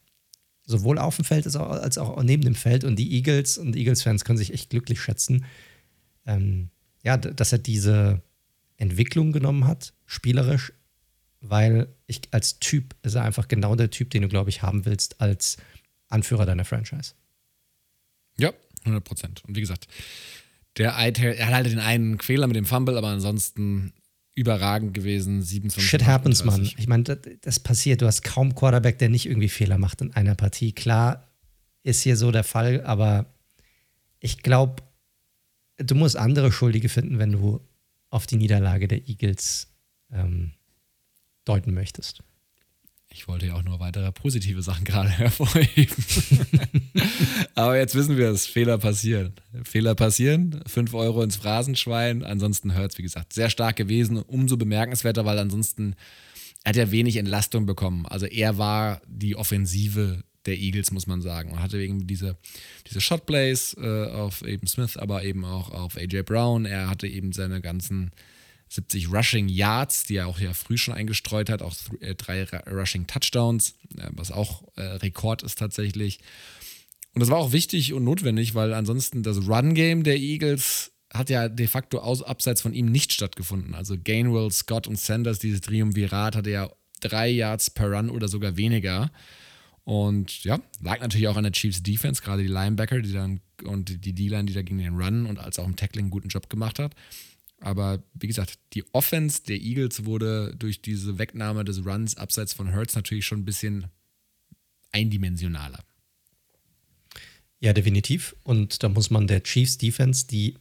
sowohl auf dem Feld als auch, neben dem Feld. Und die Eagles und Eagles-Fans können sich echt glücklich schätzen, ähm, ja, dass er diese Entwicklung genommen hat, spielerisch, weil ich als Typ ist er einfach genau der Typ, den du, glaube ich, haben willst als Anführer deiner Franchise. Ja, 100 Prozent. Und wie gesagt, der er hat halt den einen Fehler mit dem Fumble, aber ansonsten überragend gewesen. 27. Shit happens, Mann. Ich meine, das, das, passiert. Du hast kaum Quarterback, der nicht irgendwie Fehler macht in einer Partie. Klar ist hier so der Fall, aber ich glaube, du musst andere Schuldige finden, wenn du auf die Niederlage der Eagles ähm, deuten möchtest. Ich wollte ja auch nur weitere positive Sachen gerade <laughs> hervorheben. <laughs> Aber jetzt wissen wir es, Fehler passieren. Fehler passieren, 5 Euro ins Phrasenschwein, ansonsten hört es, wie gesagt, sehr stark gewesen. Umso bemerkenswerter, weil ansonsten, er hat ja wenig Entlastung bekommen. Also er war die Offensive der Eagles, muss man sagen. Er hatte eben diese, diese Shotplays äh, auf eben Smith, aber eben auch auf AJ Brown. Er hatte eben seine ganzen 70 Rushing Yards, die er auch ja früh schon eingestreut hat, auch äh, drei Rushing Touchdowns, äh, was auch äh, Rekord ist tatsächlich. Und das war auch wichtig und notwendig, weil ansonsten das Run-Game der Eagles hat ja de facto aus, abseits von ihm nicht stattgefunden. Also Gainwell, Scott und Sanders, dieses Triumvirat, hatte ja drei Yards per Run oder sogar weniger. Und ja, lag natürlich auch an der Chiefs Defense, gerade die Linebacker, die dann und die D-Line, die da gegen den Run und als auch im Tackling einen guten Job gemacht hat. Aber wie gesagt, die Offense der Eagles wurde durch diese Wegnahme des Runs abseits von Hurts natürlich schon ein bisschen eindimensionaler. Ja, definitiv. Und da muss man der Chiefs Defense, die,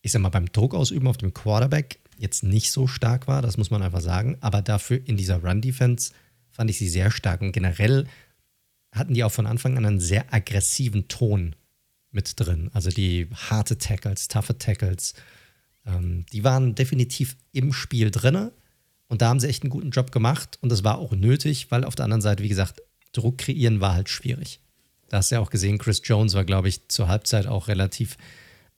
ich sag mal, beim Druck ausüben auf dem Quarterback jetzt nicht so stark war, das muss man einfach sagen. Aber dafür in dieser Run-Defense fand ich sie sehr stark. Und generell hatten die auch von Anfang an einen sehr aggressiven Ton mit drin. Also die harte Tackles, toughe Tackles ähm, die waren definitiv im Spiel drin und da haben sie echt einen guten Job gemacht und das war auch nötig, weil auf der anderen Seite, wie gesagt, Druck kreieren war halt schwierig. Da hast du ja auch gesehen, Chris Jones war, glaube ich, zur Halbzeit auch relativ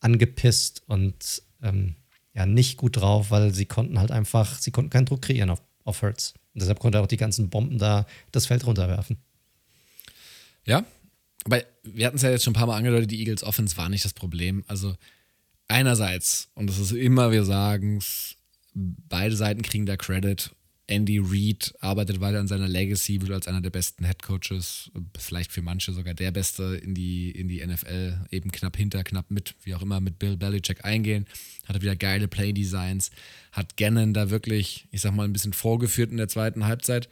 angepisst und ähm, ja, nicht gut drauf, weil sie konnten halt einfach, sie konnten keinen Druck kreieren auf, auf Hertz. Und deshalb konnte er auch die ganzen Bomben da das Feld runterwerfen. Ja, aber wir hatten es ja jetzt schon ein paar Mal angedeutet, die Eagles Offense war nicht das Problem. Also einerseits, und das ist immer, wir sagen es, beide Seiten kriegen da Credit. Andy Reid arbeitet weiter an seiner Legacy, wird als einer der besten Head Coaches, vielleicht für manche sogar der Beste in die, in die NFL, eben knapp hinter, knapp mit, wie auch immer, mit Bill Belichick eingehen. Hatte wieder geile Play-Designs, hat Gannon da wirklich, ich sag mal, ein bisschen vorgeführt in der zweiten Halbzeit.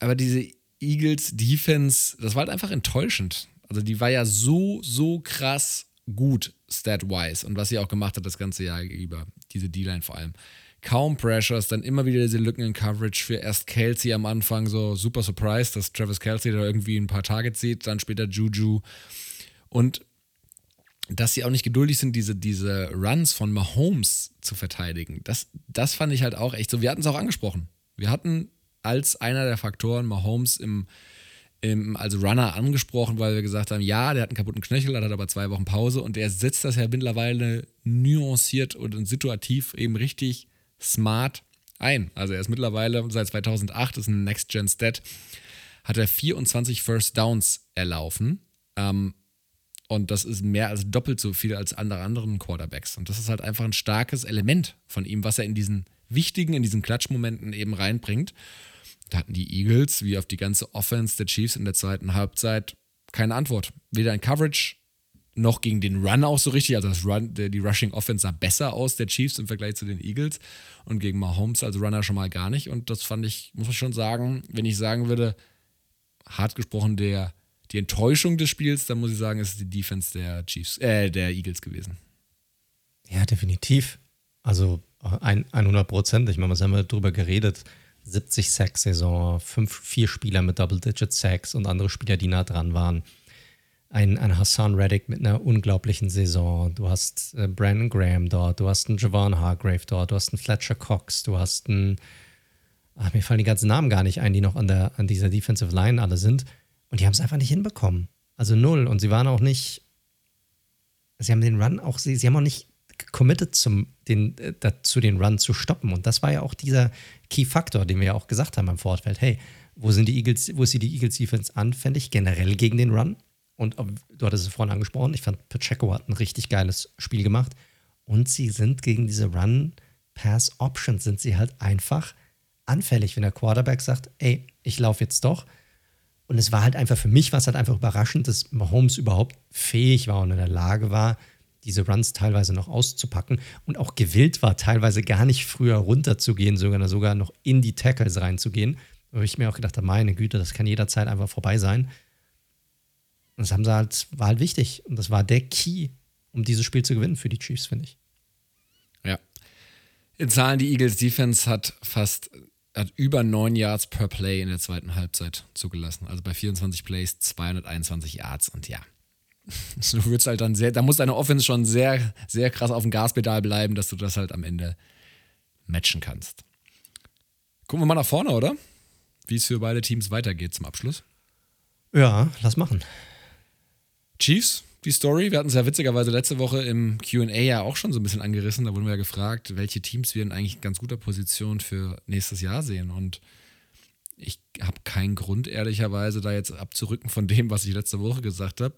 Aber diese Eagles Defense, das war halt einfach enttäuschend. Also die war ja so, so krass gut stat-wise und was sie auch gemacht hat das ganze Jahr über, diese D-Line vor allem. Kaum Pressures, dann immer wieder diese Lücken in Coverage für erst Kelsey am Anfang, so super surprised, dass Travis Kelsey da irgendwie ein paar Targets sieht, dann später Juju. Und dass sie auch nicht geduldig sind, diese, diese Runs von Mahomes zu verteidigen. Das, das fand ich halt auch echt so. Wir hatten es auch angesprochen. Wir hatten als einer der Faktoren Mahomes im im, als Runner angesprochen, weil wir gesagt haben, ja, der hat einen kaputten Knöchel, hat aber zwei Wochen Pause und der setzt das ja mittlerweile nuanciert und situativ eben richtig smart ein. Also er ist mittlerweile seit 2008, ist ein Next-Gen-Stat, hat er 24 First Downs erlaufen. Ähm, und das ist mehr als doppelt so viel als andere anderen Quarterbacks. Und das ist halt einfach ein starkes Element von ihm, was er in diesen wichtigen, in diesen Klatschmomenten eben reinbringt. Da hatten die Eagles, wie auf die ganze Offense der Chiefs in der zweiten Halbzeit, keine Antwort. Weder in Coverage noch gegen den Run auch so richtig. Also das Run, die Rushing Offense sah besser aus der Chiefs im Vergleich zu den Eagles und gegen Mahomes als Runner schon mal gar nicht. Und das fand ich, muss man schon sagen, wenn ich sagen würde, hart gesprochen, der, die Enttäuschung des Spiels, dann muss ich sagen, ist die Defense der Chiefs, äh, der Eagles gewesen. Ja, definitiv. Also 100 Prozent. Ich meine, was haben wir darüber geredet? 70 Sacks-Saison, vier Spieler mit Double-Digit-Sacks und andere Spieler, die nah dran waren. Ein, ein Hassan Reddick mit einer unglaublichen Saison. Du hast äh, Brandon Graham dort, du hast einen Javon Hargrave dort, du hast einen Fletcher Cox, du hast einen. Ach, mir fallen die ganzen Namen gar nicht ein, die noch an, der, an dieser Defensive Line alle sind. Und die haben es einfach nicht hinbekommen. Also null. Und sie waren auch nicht. Sie haben den Run auch, sie, sie haben auch nicht committed zum, den, äh, dazu, den Run zu stoppen. Und das war ja auch dieser Key-Faktor, den wir ja auch gesagt haben am Vorfeld. Hey, wo sind die Eagles, wo ist die Eagles Defense anfällig? Generell gegen den Run. Und du hattest es vorhin angesprochen, ich fand Pacheco hat ein richtig geiles Spiel gemacht. Und sie sind gegen diese Run-Pass-Options, sind sie halt einfach anfällig, wenn der Quarterback sagt, ey, ich laufe jetzt doch. Und es war halt einfach, für mich war es halt einfach überraschend, dass Mahomes überhaupt fähig war und in der Lage war, diese Runs teilweise noch auszupacken und auch gewillt war, teilweise gar nicht früher runterzugehen, sogar, sogar noch in die Tackles reinzugehen. Wo ich mir auch gedacht habe, meine Güte, das kann jederzeit einfach vorbei sein. Und das haben sie halt, war halt wichtig. Und das war der Key, um dieses Spiel zu gewinnen für die Chiefs, finde ich. Ja. In Zahlen, die Eagles Defense hat fast hat über 9 Yards per Play in der zweiten Halbzeit zugelassen. Also bei 24 Plays 221 Yards und ja, Du würdest halt dann sehr, da muss deine Offense schon sehr, sehr krass auf dem Gaspedal bleiben, dass du das halt am Ende matchen kannst. Gucken wir mal nach vorne, oder? Wie es für beide Teams weitergeht zum Abschluss. Ja, lass machen. Chiefs, die Story. Wir hatten es ja witzigerweise letzte Woche im QA ja auch schon so ein bisschen angerissen. Da wurden wir ja gefragt, welche Teams wir in eigentlich ganz guter Position für nächstes Jahr sehen. Und ich habe keinen Grund, ehrlicherweise, da jetzt abzurücken von dem, was ich letzte Woche gesagt habe.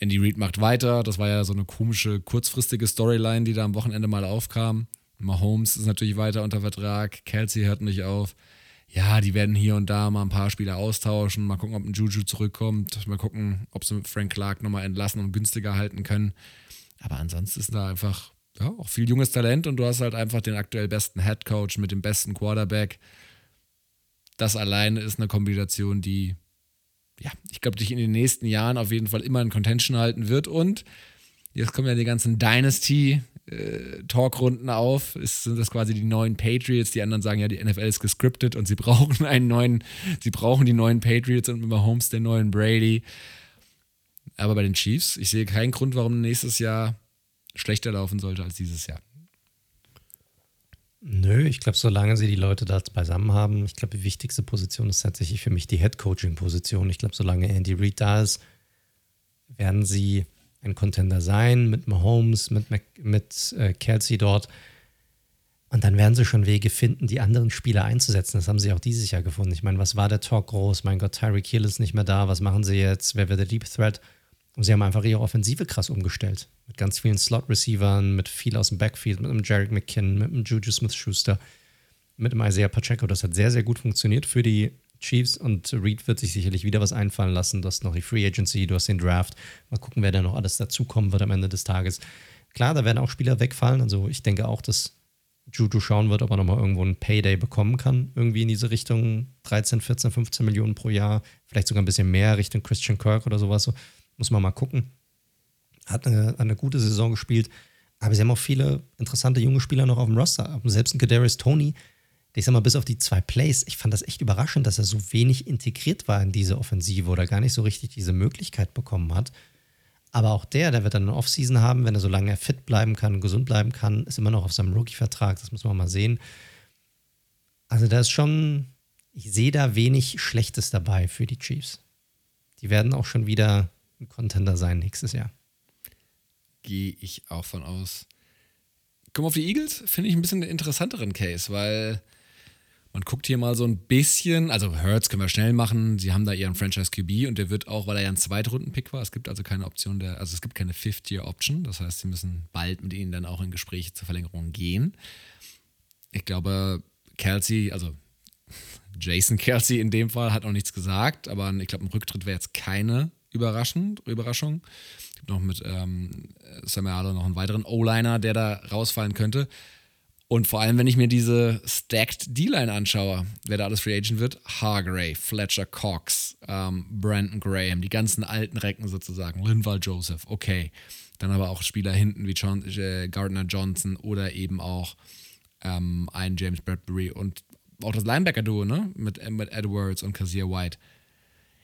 Andy Reid macht weiter. Das war ja so eine komische, kurzfristige Storyline, die da am Wochenende mal aufkam. Mahomes ist natürlich weiter unter Vertrag. Kelsey hört nicht auf. Ja, die werden hier und da mal ein paar Spieler austauschen. Mal gucken, ob ein Juju zurückkommt. Mal gucken, ob sie Frank Clark nochmal entlassen und günstiger halten können. Aber ansonsten ist da einfach ja, auch viel junges Talent und du hast halt einfach den aktuell besten Head Coach mit dem besten Quarterback. Das alleine ist eine Kombination, die ja, ich glaube, dich in den nächsten Jahren auf jeden Fall immer in Contention halten wird. Und jetzt kommen ja die ganzen Dynasty-Talkrunden äh, auf. Ist, sind das quasi die neuen Patriots? Die anderen sagen ja, die NFL ist gescriptet und sie <laughs> brauchen einen neuen, sie brauchen die neuen Patriots und mit Mahomes den neuen Brady. Aber bei den Chiefs, ich sehe keinen Grund, warum nächstes Jahr schlechter laufen sollte als dieses Jahr. Nö, ich glaube, solange sie die Leute da beisammen haben, ich glaube, die wichtigste Position ist tatsächlich für mich die Head-Coaching-Position. Ich glaube, solange Andy Reid da ist, werden sie ein Contender sein mit Mahomes, mit, mit äh, Kelsey dort. Und dann werden sie schon Wege finden, die anderen Spieler einzusetzen. Das haben sie auch dieses Jahr gefunden. Ich meine, was war der Talk groß? Mein Gott, Tyreek Hill ist nicht mehr da. Was machen sie jetzt? Wer wird der Deep Threat? Und sie haben einfach ihre Offensive krass umgestellt. Mit ganz vielen Slot-Receivern, mit viel aus dem Backfield, mit einem Jarek McKinnon, mit einem Juju Smith-Schuster, mit einem Isaiah Pacheco. Das hat sehr, sehr gut funktioniert für die Chiefs und Reed wird sich sicherlich wieder was einfallen lassen. Du hast noch die Free Agency, du hast den Draft. Mal gucken, wer da noch alles dazukommen wird am Ende des Tages. Klar, da werden auch Spieler wegfallen. Also ich denke auch, dass Juju schauen wird, ob er nochmal irgendwo einen Payday bekommen kann. Irgendwie in diese Richtung 13, 14, 15 Millionen pro Jahr. Vielleicht sogar ein bisschen mehr Richtung Christian Kirk oder sowas. Muss man mal gucken. Hat eine, eine gute Saison gespielt. Aber sie haben auch viele interessante junge Spieler noch auf dem Roster. Selbst ein Kadarius Tony, ich sag mal, bis auf die zwei Plays, ich fand das echt überraschend, dass er so wenig integriert war in diese Offensive oder gar nicht so richtig diese Möglichkeit bekommen hat. Aber auch der, der wird dann eine Offseason haben, wenn er so lange fit bleiben kann, gesund bleiben kann, ist immer noch auf seinem Rookie-Vertrag, das muss man mal sehen. Also da ist schon, ich sehe da wenig Schlechtes dabei für die Chiefs. Die werden auch schon wieder ein Contender sein nächstes Jahr. Gehe ich auch von aus. Komm auf die Eagles, finde ich ein bisschen einen interessanteren Case, weil man guckt hier mal so ein bisschen, also Hurts können wir schnell machen, sie haben da ihren Franchise QB und der wird auch, weil er ja ein Zweitrunden-Pick war, es gibt also keine Option der, also es gibt keine Fifth-Year-Option, das heißt, sie müssen bald mit ihnen dann auch in Gespräche zur Verlängerung gehen. Ich glaube, Kelsey, also <laughs> Jason Kelsey in dem Fall hat noch nichts gesagt, aber ich glaube, ein Rücktritt wäre jetzt keine überraschend, Überraschung. Es gibt noch mit ähm, Samuel noch einen weiteren O-Liner, der da rausfallen könnte. Und vor allem, wenn ich mir diese Stacked D-Line anschaue, wer da alles Free Agent wird, Hargrave, Fletcher Cox, ähm, Brandon Graham, die ganzen alten Recken sozusagen, Linval Joseph, okay. Dann aber auch Spieler hinten wie John, äh, Gardner Johnson oder eben auch ähm, ein James Bradbury und auch das Linebacker-Duo, ne? Mit Emmett Edwards und Kazir White.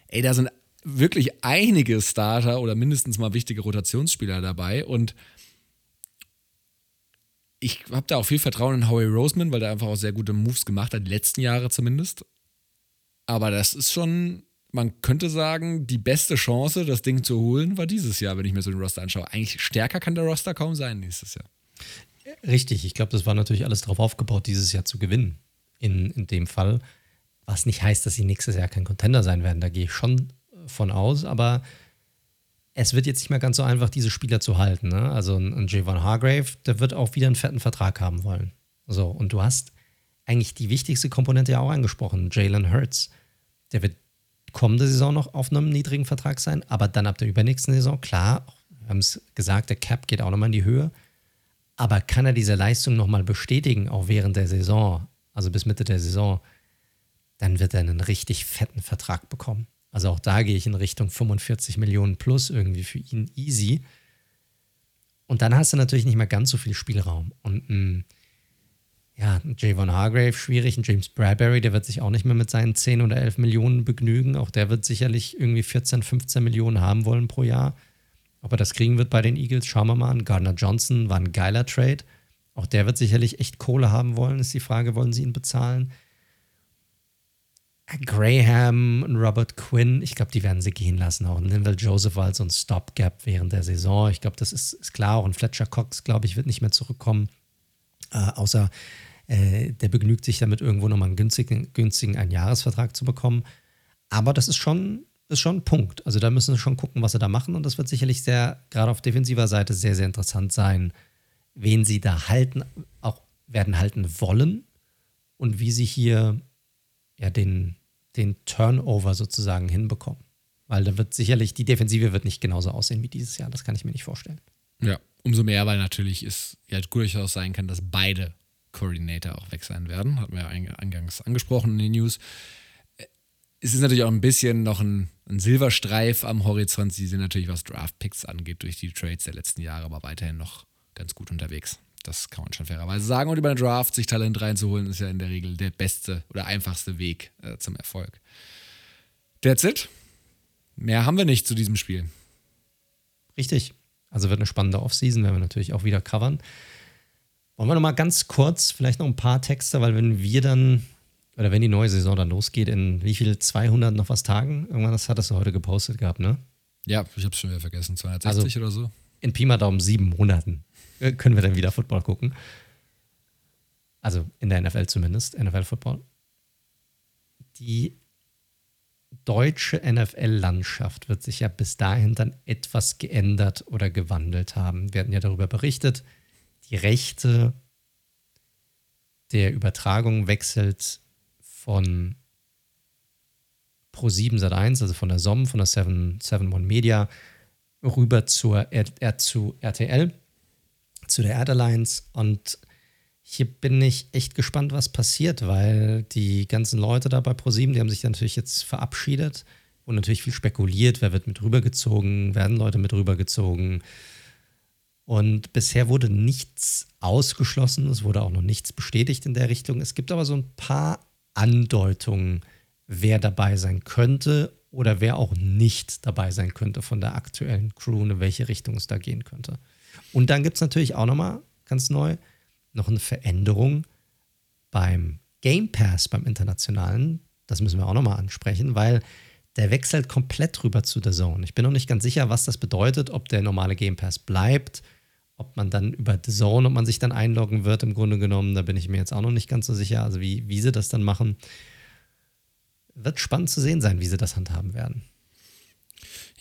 Ey, da sind wirklich einige Starter oder mindestens mal wichtige Rotationsspieler dabei und ich habe da auch viel Vertrauen in Howie Roseman, weil der einfach auch sehr gute Moves gemacht hat, die letzten Jahre zumindest. Aber das ist schon, man könnte sagen, die beste Chance, das Ding zu holen, war dieses Jahr, wenn ich mir so den Roster anschaue. Eigentlich stärker kann der Roster kaum sein nächstes Jahr. Richtig, ich glaube, das war natürlich alles darauf aufgebaut, dieses Jahr zu gewinnen. In, in dem Fall. Was nicht heißt, dass sie nächstes Jahr kein Contender sein werden. Da gehe ich schon von aus, aber es wird jetzt nicht mehr ganz so einfach, diese Spieler zu halten. Ne? Also ein, ein Javon Hargrave, der wird auch wieder einen fetten Vertrag haben wollen. So, und du hast eigentlich die wichtigste Komponente ja auch angesprochen, Jalen Hurts. Der wird kommende Saison noch auf einem niedrigen Vertrag sein, aber dann ab der übernächsten Saison, klar, wir haben es gesagt, der Cap geht auch nochmal in die Höhe. Aber kann er diese Leistung nochmal bestätigen, auch während der Saison, also bis Mitte der Saison, dann wird er einen richtig fetten Vertrag bekommen. Also auch da gehe ich in Richtung 45 Millionen plus irgendwie für ihn easy. Und dann hast du natürlich nicht mehr ganz so viel Spielraum. Und ein, ja, ein Javon Hargrave schwierig, ein James Bradbury, der wird sich auch nicht mehr mit seinen 10 oder 11 Millionen begnügen. Auch der wird sicherlich irgendwie 14, 15 Millionen haben wollen pro Jahr. Ob er das kriegen wird bei den Eagles, schauen wir mal an. Gardner Johnson war ein geiler Trade. Auch der wird sicherlich echt Kohle haben wollen, ist die Frage, wollen sie ihn bezahlen? Graham und Robert Quinn, ich glaube, die werden sie gehen lassen. Auch Linville Joseph war halt so ein Stopgap während der Saison. Ich glaube, das ist, ist, klar. Auch ein Fletcher Cox, glaube ich, wird nicht mehr zurückkommen. Äh, außer äh, der begnügt sich damit, irgendwo nochmal einen günstigen, günstigen Einjahresvertrag zu bekommen. Aber das ist schon, ist schon ein Punkt. Also da müssen sie schon gucken, was sie da machen. Und das wird sicherlich sehr, gerade auf defensiver Seite, sehr, sehr interessant sein, wen sie da halten, auch werden halten wollen und wie sie hier ja den, den Turnover sozusagen hinbekommen. Weil da wird sicherlich, die Defensive wird nicht genauso aussehen wie dieses Jahr. Das kann ich mir nicht vorstellen. Ja, umso mehr, weil natürlich es ja durchaus sein kann, dass beide Coordinator auch weg sein werden. Hatten wir ja eingangs angesprochen in den News. Es ist natürlich auch ein bisschen noch ein, ein Silberstreif am Horizont. Sie sind natürlich, was Draft-Picks angeht, durch die Trades der letzten Jahre, aber weiterhin noch ganz gut unterwegs. Das kann man schon fairerweise sagen. Und über den Draft sich Talent reinzuholen, ist ja in der Regel der beste oder einfachste Weg äh, zum Erfolg. That's it. Mehr haben wir nicht zu diesem Spiel. Richtig. Also wird eine spannende Offseason, werden wir natürlich auch wieder covern. Wollen wir noch mal ganz kurz, vielleicht noch ein paar Texte, weil wenn wir dann, oder wenn die neue Saison dann losgeht, in wie viel, 200 noch was Tagen? Irgendwann, das hattest du heute gepostet gehabt, ne? Ja, ich habe es schon wieder vergessen, 260 also oder so. In Pi mal Daumen sieben Monaten können wir dann wieder Football gucken. Also in der NFL zumindest, NFL-Football. Die deutsche NFL-Landschaft wird sich ja bis dahin dann etwas geändert oder gewandelt haben. Wir hatten ja darüber berichtet, die Rechte der Übertragung wechselt von Pro7 Sat1, also von der SOM, von der 7, One Media, rüber zur R zu RTL zu der Airlines und hier bin ich echt gespannt, was passiert, weil die ganzen Leute da bei ProSieben, die haben sich natürlich jetzt verabschiedet und natürlich viel spekuliert, wer wird mit rübergezogen, werden Leute mit rübergezogen. Und bisher wurde nichts ausgeschlossen, es wurde auch noch nichts bestätigt in der Richtung. Es gibt aber so ein paar Andeutungen, wer dabei sein könnte oder wer auch nicht dabei sein könnte von der aktuellen Crew, in welche Richtung es da gehen könnte. Und dann gibt es natürlich auch nochmal ganz neu noch eine Veränderung beim Game Pass, beim internationalen. Das müssen wir auch nochmal ansprechen, weil der wechselt komplett rüber zu der Zone. Ich bin noch nicht ganz sicher, was das bedeutet, ob der normale Game Pass bleibt, ob man dann über The Zone, ob man sich dann einloggen wird, im Grunde genommen. Da bin ich mir jetzt auch noch nicht ganz so sicher, also wie, wie sie das dann machen. Wird spannend zu sehen sein, wie sie das handhaben werden.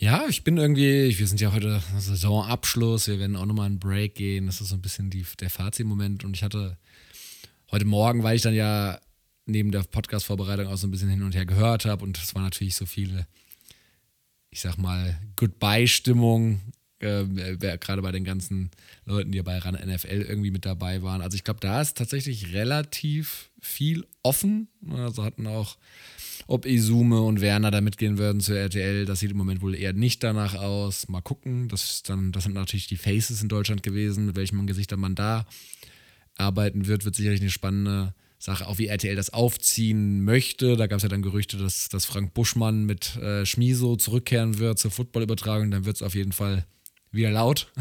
Ja, ich bin irgendwie, wir sind ja heute Saisonabschluss, wir werden auch nochmal einen Break gehen. Das ist so ein bisschen die, der Fazitmoment. Und ich hatte heute Morgen, weil ich dann ja neben der Podcast-Vorbereitung auch so ein bisschen hin und her gehört habe und es war natürlich so viele, ich sag mal, Goodbye-Stimmung äh, gerade bei den ganzen Leuten, die bei RAN NFL irgendwie mit dabei waren. Also ich glaube, da ist tatsächlich relativ viel offen. Also hatten auch, ob Izume und Werner da mitgehen würden zur RTL, das sieht im Moment wohl eher nicht danach aus. Mal gucken. Das, dann, das sind natürlich die Faces in Deutschland gewesen, mit welchem Gesichter man da arbeiten wird, wird sicherlich eine spannende Sache, auch wie RTL das aufziehen möchte. Da gab es ja dann Gerüchte, dass, dass Frank Buschmann mit äh, Schmiso zurückkehren wird zur Footballübertragung. Dann wird es auf jeden Fall wieder laut.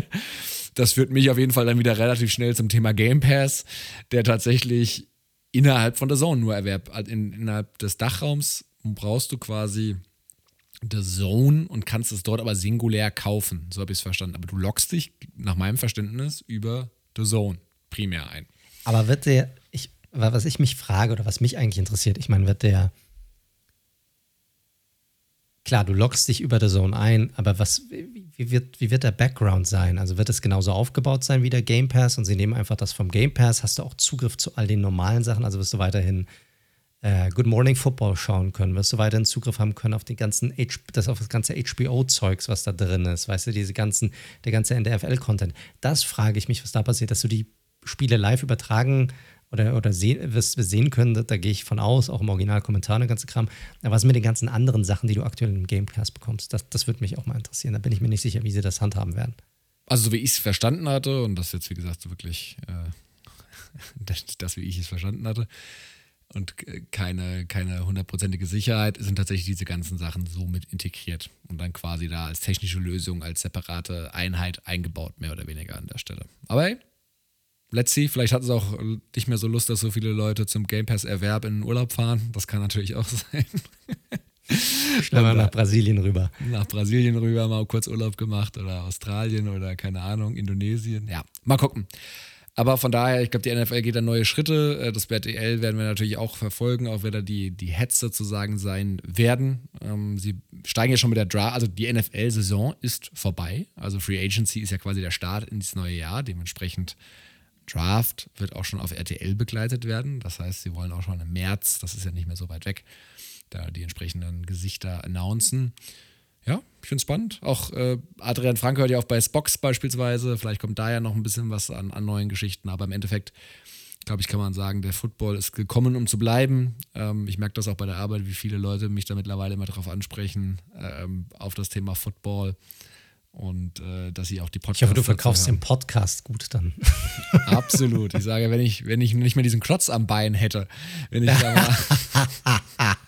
<laughs> das führt mich auf jeden Fall dann wieder relativ schnell zum Thema Game Pass, der tatsächlich innerhalb von der Zone nur erwerbt. Also in, innerhalb des Dachraums brauchst du quasi The Zone und kannst es dort aber singulär kaufen. So habe ich es verstanden. Aber du lockst dich nach meinem Verständnis über The Zone primär ein. Aber wird der, ich, was ich mich frage oder was mich eigentlich interessiert, ich meine, wird der, klar, du lockst dich über der Zone ein, aber was, wie wird, wie wird der Background sein? Also wird es genauso aufgebaut sein wie der Game Pass und sie nehmen einfach das vom Game Pass? Hast du auch Zugriff zu all den normalen Sachen? Also wirst du weiterhin äh, Good Morning Football schauen können? Wirst du weiterhin Zugriff haben können auf, die ganzen H das, auf das ganze HBO-Zeugs, was da drin ist? Weißt du, diese ganzen, der ganze NDFL-Content. Das frage ich mich, was da passiert, dass du die Spiele live übertragen oder, oder sehen, wirst, sehen können, da, da gehe ich von aus, auch im Originalkommentar und der ganze Kram. Aber was mit den ganzen anderen Sachen, die du aktuell im Game Pass bekommst, das, das würde mich auch mal interessieren. Da bin ich mir nicht sicher, wie sie das handhaben werden. Also, so wie ich es verstanden hatte, und das jetzt, wie gesagt, so wirklich äh, <laughs> das, das, wie ich es verstanden hatte, und keine, keine hundertprozentige Sicherheit, sind tatsächlich diese ganzen Sachen so mit integriert und dann quasi da als technische Lösung, als separate Einheit eingebaut, mehr oder weniger an der Stelle. Aber hey, let's see, vielleicht hat es auch nicht mehr so Lust, dass so viele Leute zum Game Pass Erwerb in den Urlaub fahren. Das kann natürlich auch <laughs> sein. Schnell mal nach Brasilien rüber. Nach Brasilien rüber, mal kurz Urlaub gemacht oder Australien oder keine Ahnung, Indonesien. Ja, mal gucken. Aber von daher, ich glaube, die NFL geht da neue Schritte. Äh, das BRTL werden wir natürlich auch verfolgen, auch wenn da die, die Heads sozusagen sein werden. Ähm, sie steigen ja schon mit der Draft, also die NFL-Saison ist vorbei. Also Free Agency ist ja quasi der Start ins neue Jahr. Dementsprechend Draft wird auch schon auf RTL begleitet werden. Das heißt, sie wollen auch schon im März, das ist ja nicht mehr so weit weg, da die entsprechenden Gesichter announcen. Ja, ich finde es spannend. Auch äh, Adrian Frank hört ja auch bei Spox beispielsweise. Vielleicht kommt da ja noch ein bisschen was an, an neuen Geschichten. Aber im Endeffekt, glaube ich, kann man sagen, der Football ist gekommen, um zu bleiben. Ähm, ich merke das auch bei der Arbeit, wie viele Leute mich da mittlerweile immer darauf ansprechen, ähm, auf das Thema Football und äh, dass sie auch die Podcasts. Ich hoffe, du verkaufst den Podcast gut dann. <laughs> Absolut. Ich sage, wenn ich, wenn ich nicht mehr diesen Klotz am Bein hätte, wenn ich da mal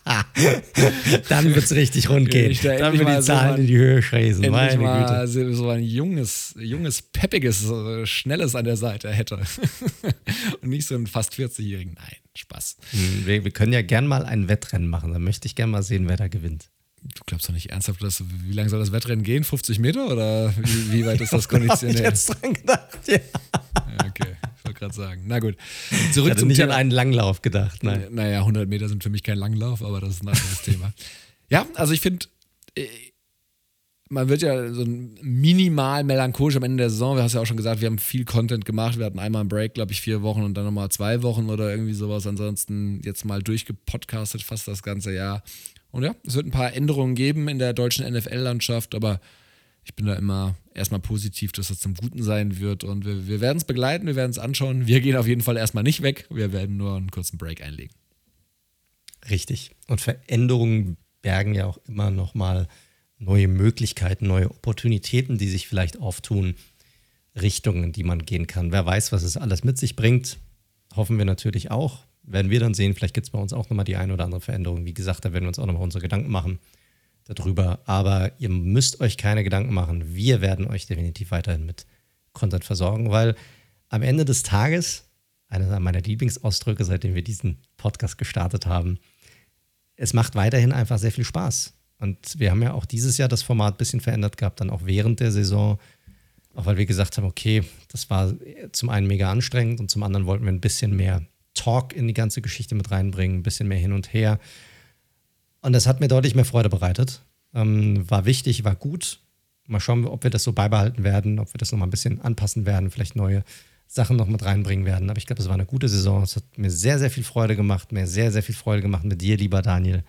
<laughs> dann wird es richtig rund gehen. Da dann wird die Zahlen so in die Höhe schräsen. Meine mal Güte. so ein junges, junges, peppiges, schnelles an der Seite hätte. <laughs> Und nicht so einen fast 40-Jährigen. Nein, Spaß. Hm, wir, wir können ja gern mal ein Wettrennen machen. Da möchte ich gern mal sehen, wer da gewinnt. Du glaubst doch nicht ernsthaft, dass, wie lange soll das Wettrennen gehen? 50 Meter oder wie, wie weit ist das <laughs> konditionell? ich jetzt dran gedacht, ja. okay, ich wollte gerade sagen. Na gut. Zurück ich hatte zum nicht Thema. an einen Langlauf gedacht. Nein. Naja, 100 Meter sind für mich kein Langlauf, aber das ist ein anderes <laughs> Thema. Ja, also ich finde, äh, man wird ja so minimal melancholisch am Ende der Saison. Du hast ja auch schon gesagt, wir haben viel Content gemacht. Wir hatten einmal einen Break, glaube ich, vier Wochen und dann nochmal zwei Wochen oder irgendwie sowas. Ansonsten jetzt mal durchgepodcastet fast das ganze Jahr. Und ja, es wird ein paar Änderungen geben in der deutschen NFL-Landschaft, aber ich bin da immer erstmal positiv, dass das zum Guten sein wird. Und wir, wir werden es begleiten, wir werden es anschauen. Wir gehen auf jeden Fall erstmal nicht weg. Wir werden nur einen kurzen Break einlegen. Richtig. Und Veränderungen bergen ja auch immer noch mal neue Möglichkeiten, neue Opportunitäten, die sich vielleicht auftun, Richtungen, die man gehen kann. Wer weiß, was es alles mit sich bringt. Hoffen wir natürlich auch werden wir dann sehen. Vielleicht gibt es bei uns auch nochmal die eine oder andere Veränderung. Wie gesagt, da werden wir uns auch nochmal unsere Gedanken machen darüber. Aber ihr müsst euch keine Gedanken machen. Wir werden euch definitiv weiterhin mit Content versorgen, weil am Ende des Tages, einer meiner Lieblingsausdrücke, seitdem wir diesen Podcast gestartet haben, es macht weiterhin einfach sehr viel Spaß. Und wir haben ja auch dieses Jahr das Format ein bisschen verändert gehabt, dann auch während der Saison. Auch weil wir gesagt haben, okay, das war zum einen mega anstrengend und zum anderen wollten wir ein bisschen mehr Talk in die ganze Geschichte mit reinbringen, ein bisschen mehr hin und her. Und das hat mir deutlich mehr Freude bereitet. Ähm, war wichtig, war gut. Mal schauen, ob wir das so beibehalten werden, ob wir das nochmal ein bisschen anpassen werden, vielleicht neue Sachen noch mit reinbringen werden. Aber ich glaube, es war eine gute Saison. Es hat mir sehr, sehr viel Freude gemacht, mir sehr, sehr viel Freude gemacht mit dir, lieber Daniel.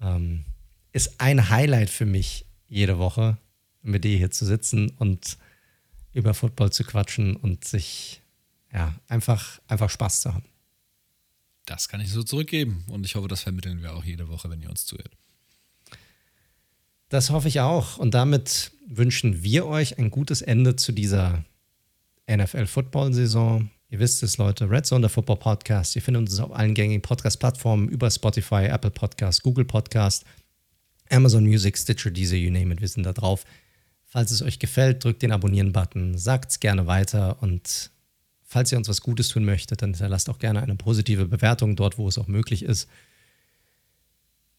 Ähm, ist ein Highlight für mich jede Woche, mit dir hier zu sitzen und über Football zu quatschen und sich ja einfach, einfach Spaß zu haben. Das kann ich so zurückgeben und ich hoffe, das vermitteln wir auch jede Woche, wenn ihr uns zuhört. Das hoffe ich auch. Und damit wünschen wir euch ein gutes Ende zu dieser NFL-Football-Saison. Ihr wisst es, Leute, Red Zone, der Football Podcast. Ihr findet uns auf allen gängigen Podcast-Plattformen über Spotify, Apple Podcast, Google Podcast, Amazon Music, Stitcher, Deezer, you name it. Wir sind da drauf. Falls es euch gefällt, drückt den Abonnieren-Button, sagt es gerne weiter und falls ihr uns was Gutes tun möchtet, dann hinterlasst auch gerne eine positive Bewertung dort, wo es auch möglich ist.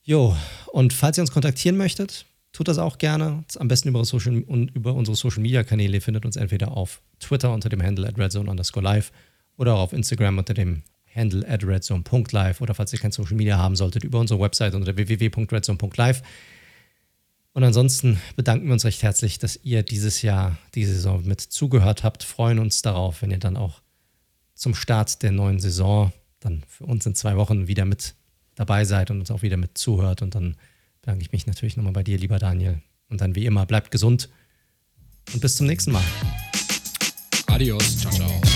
Jo, und falls ihr uns kontaktieren möchtet, tut das auch gerne. Am besten über, Social, über unsere Social Media Kanäle. Ihr findet uns entweder auf Twitter unter dem Handle at redzone underscore live oder auch auf Instagram unter dem Handle at redzone.live oder falls ihr kein Social Media haben solltet, über unsere Website unter www.redzone.live. Und ansonsten bedanken wir uns recht herzlich, dass ihr dieses Jahr, diese Saison mit zugehört habt. Freuen uns darauf, wenn ihr dann auch zum Start der neuen Saison dann für uns in zwei Wochen wieder mit dabei seid und uns auch wieder mit zuhört. Und dann bedanke ich mich natürlich nochmal bei dir, lieber Daniel. Und dann wie immer, bleibt gesund und bis zum nächsten Mal. Adios. Ciao, ciao.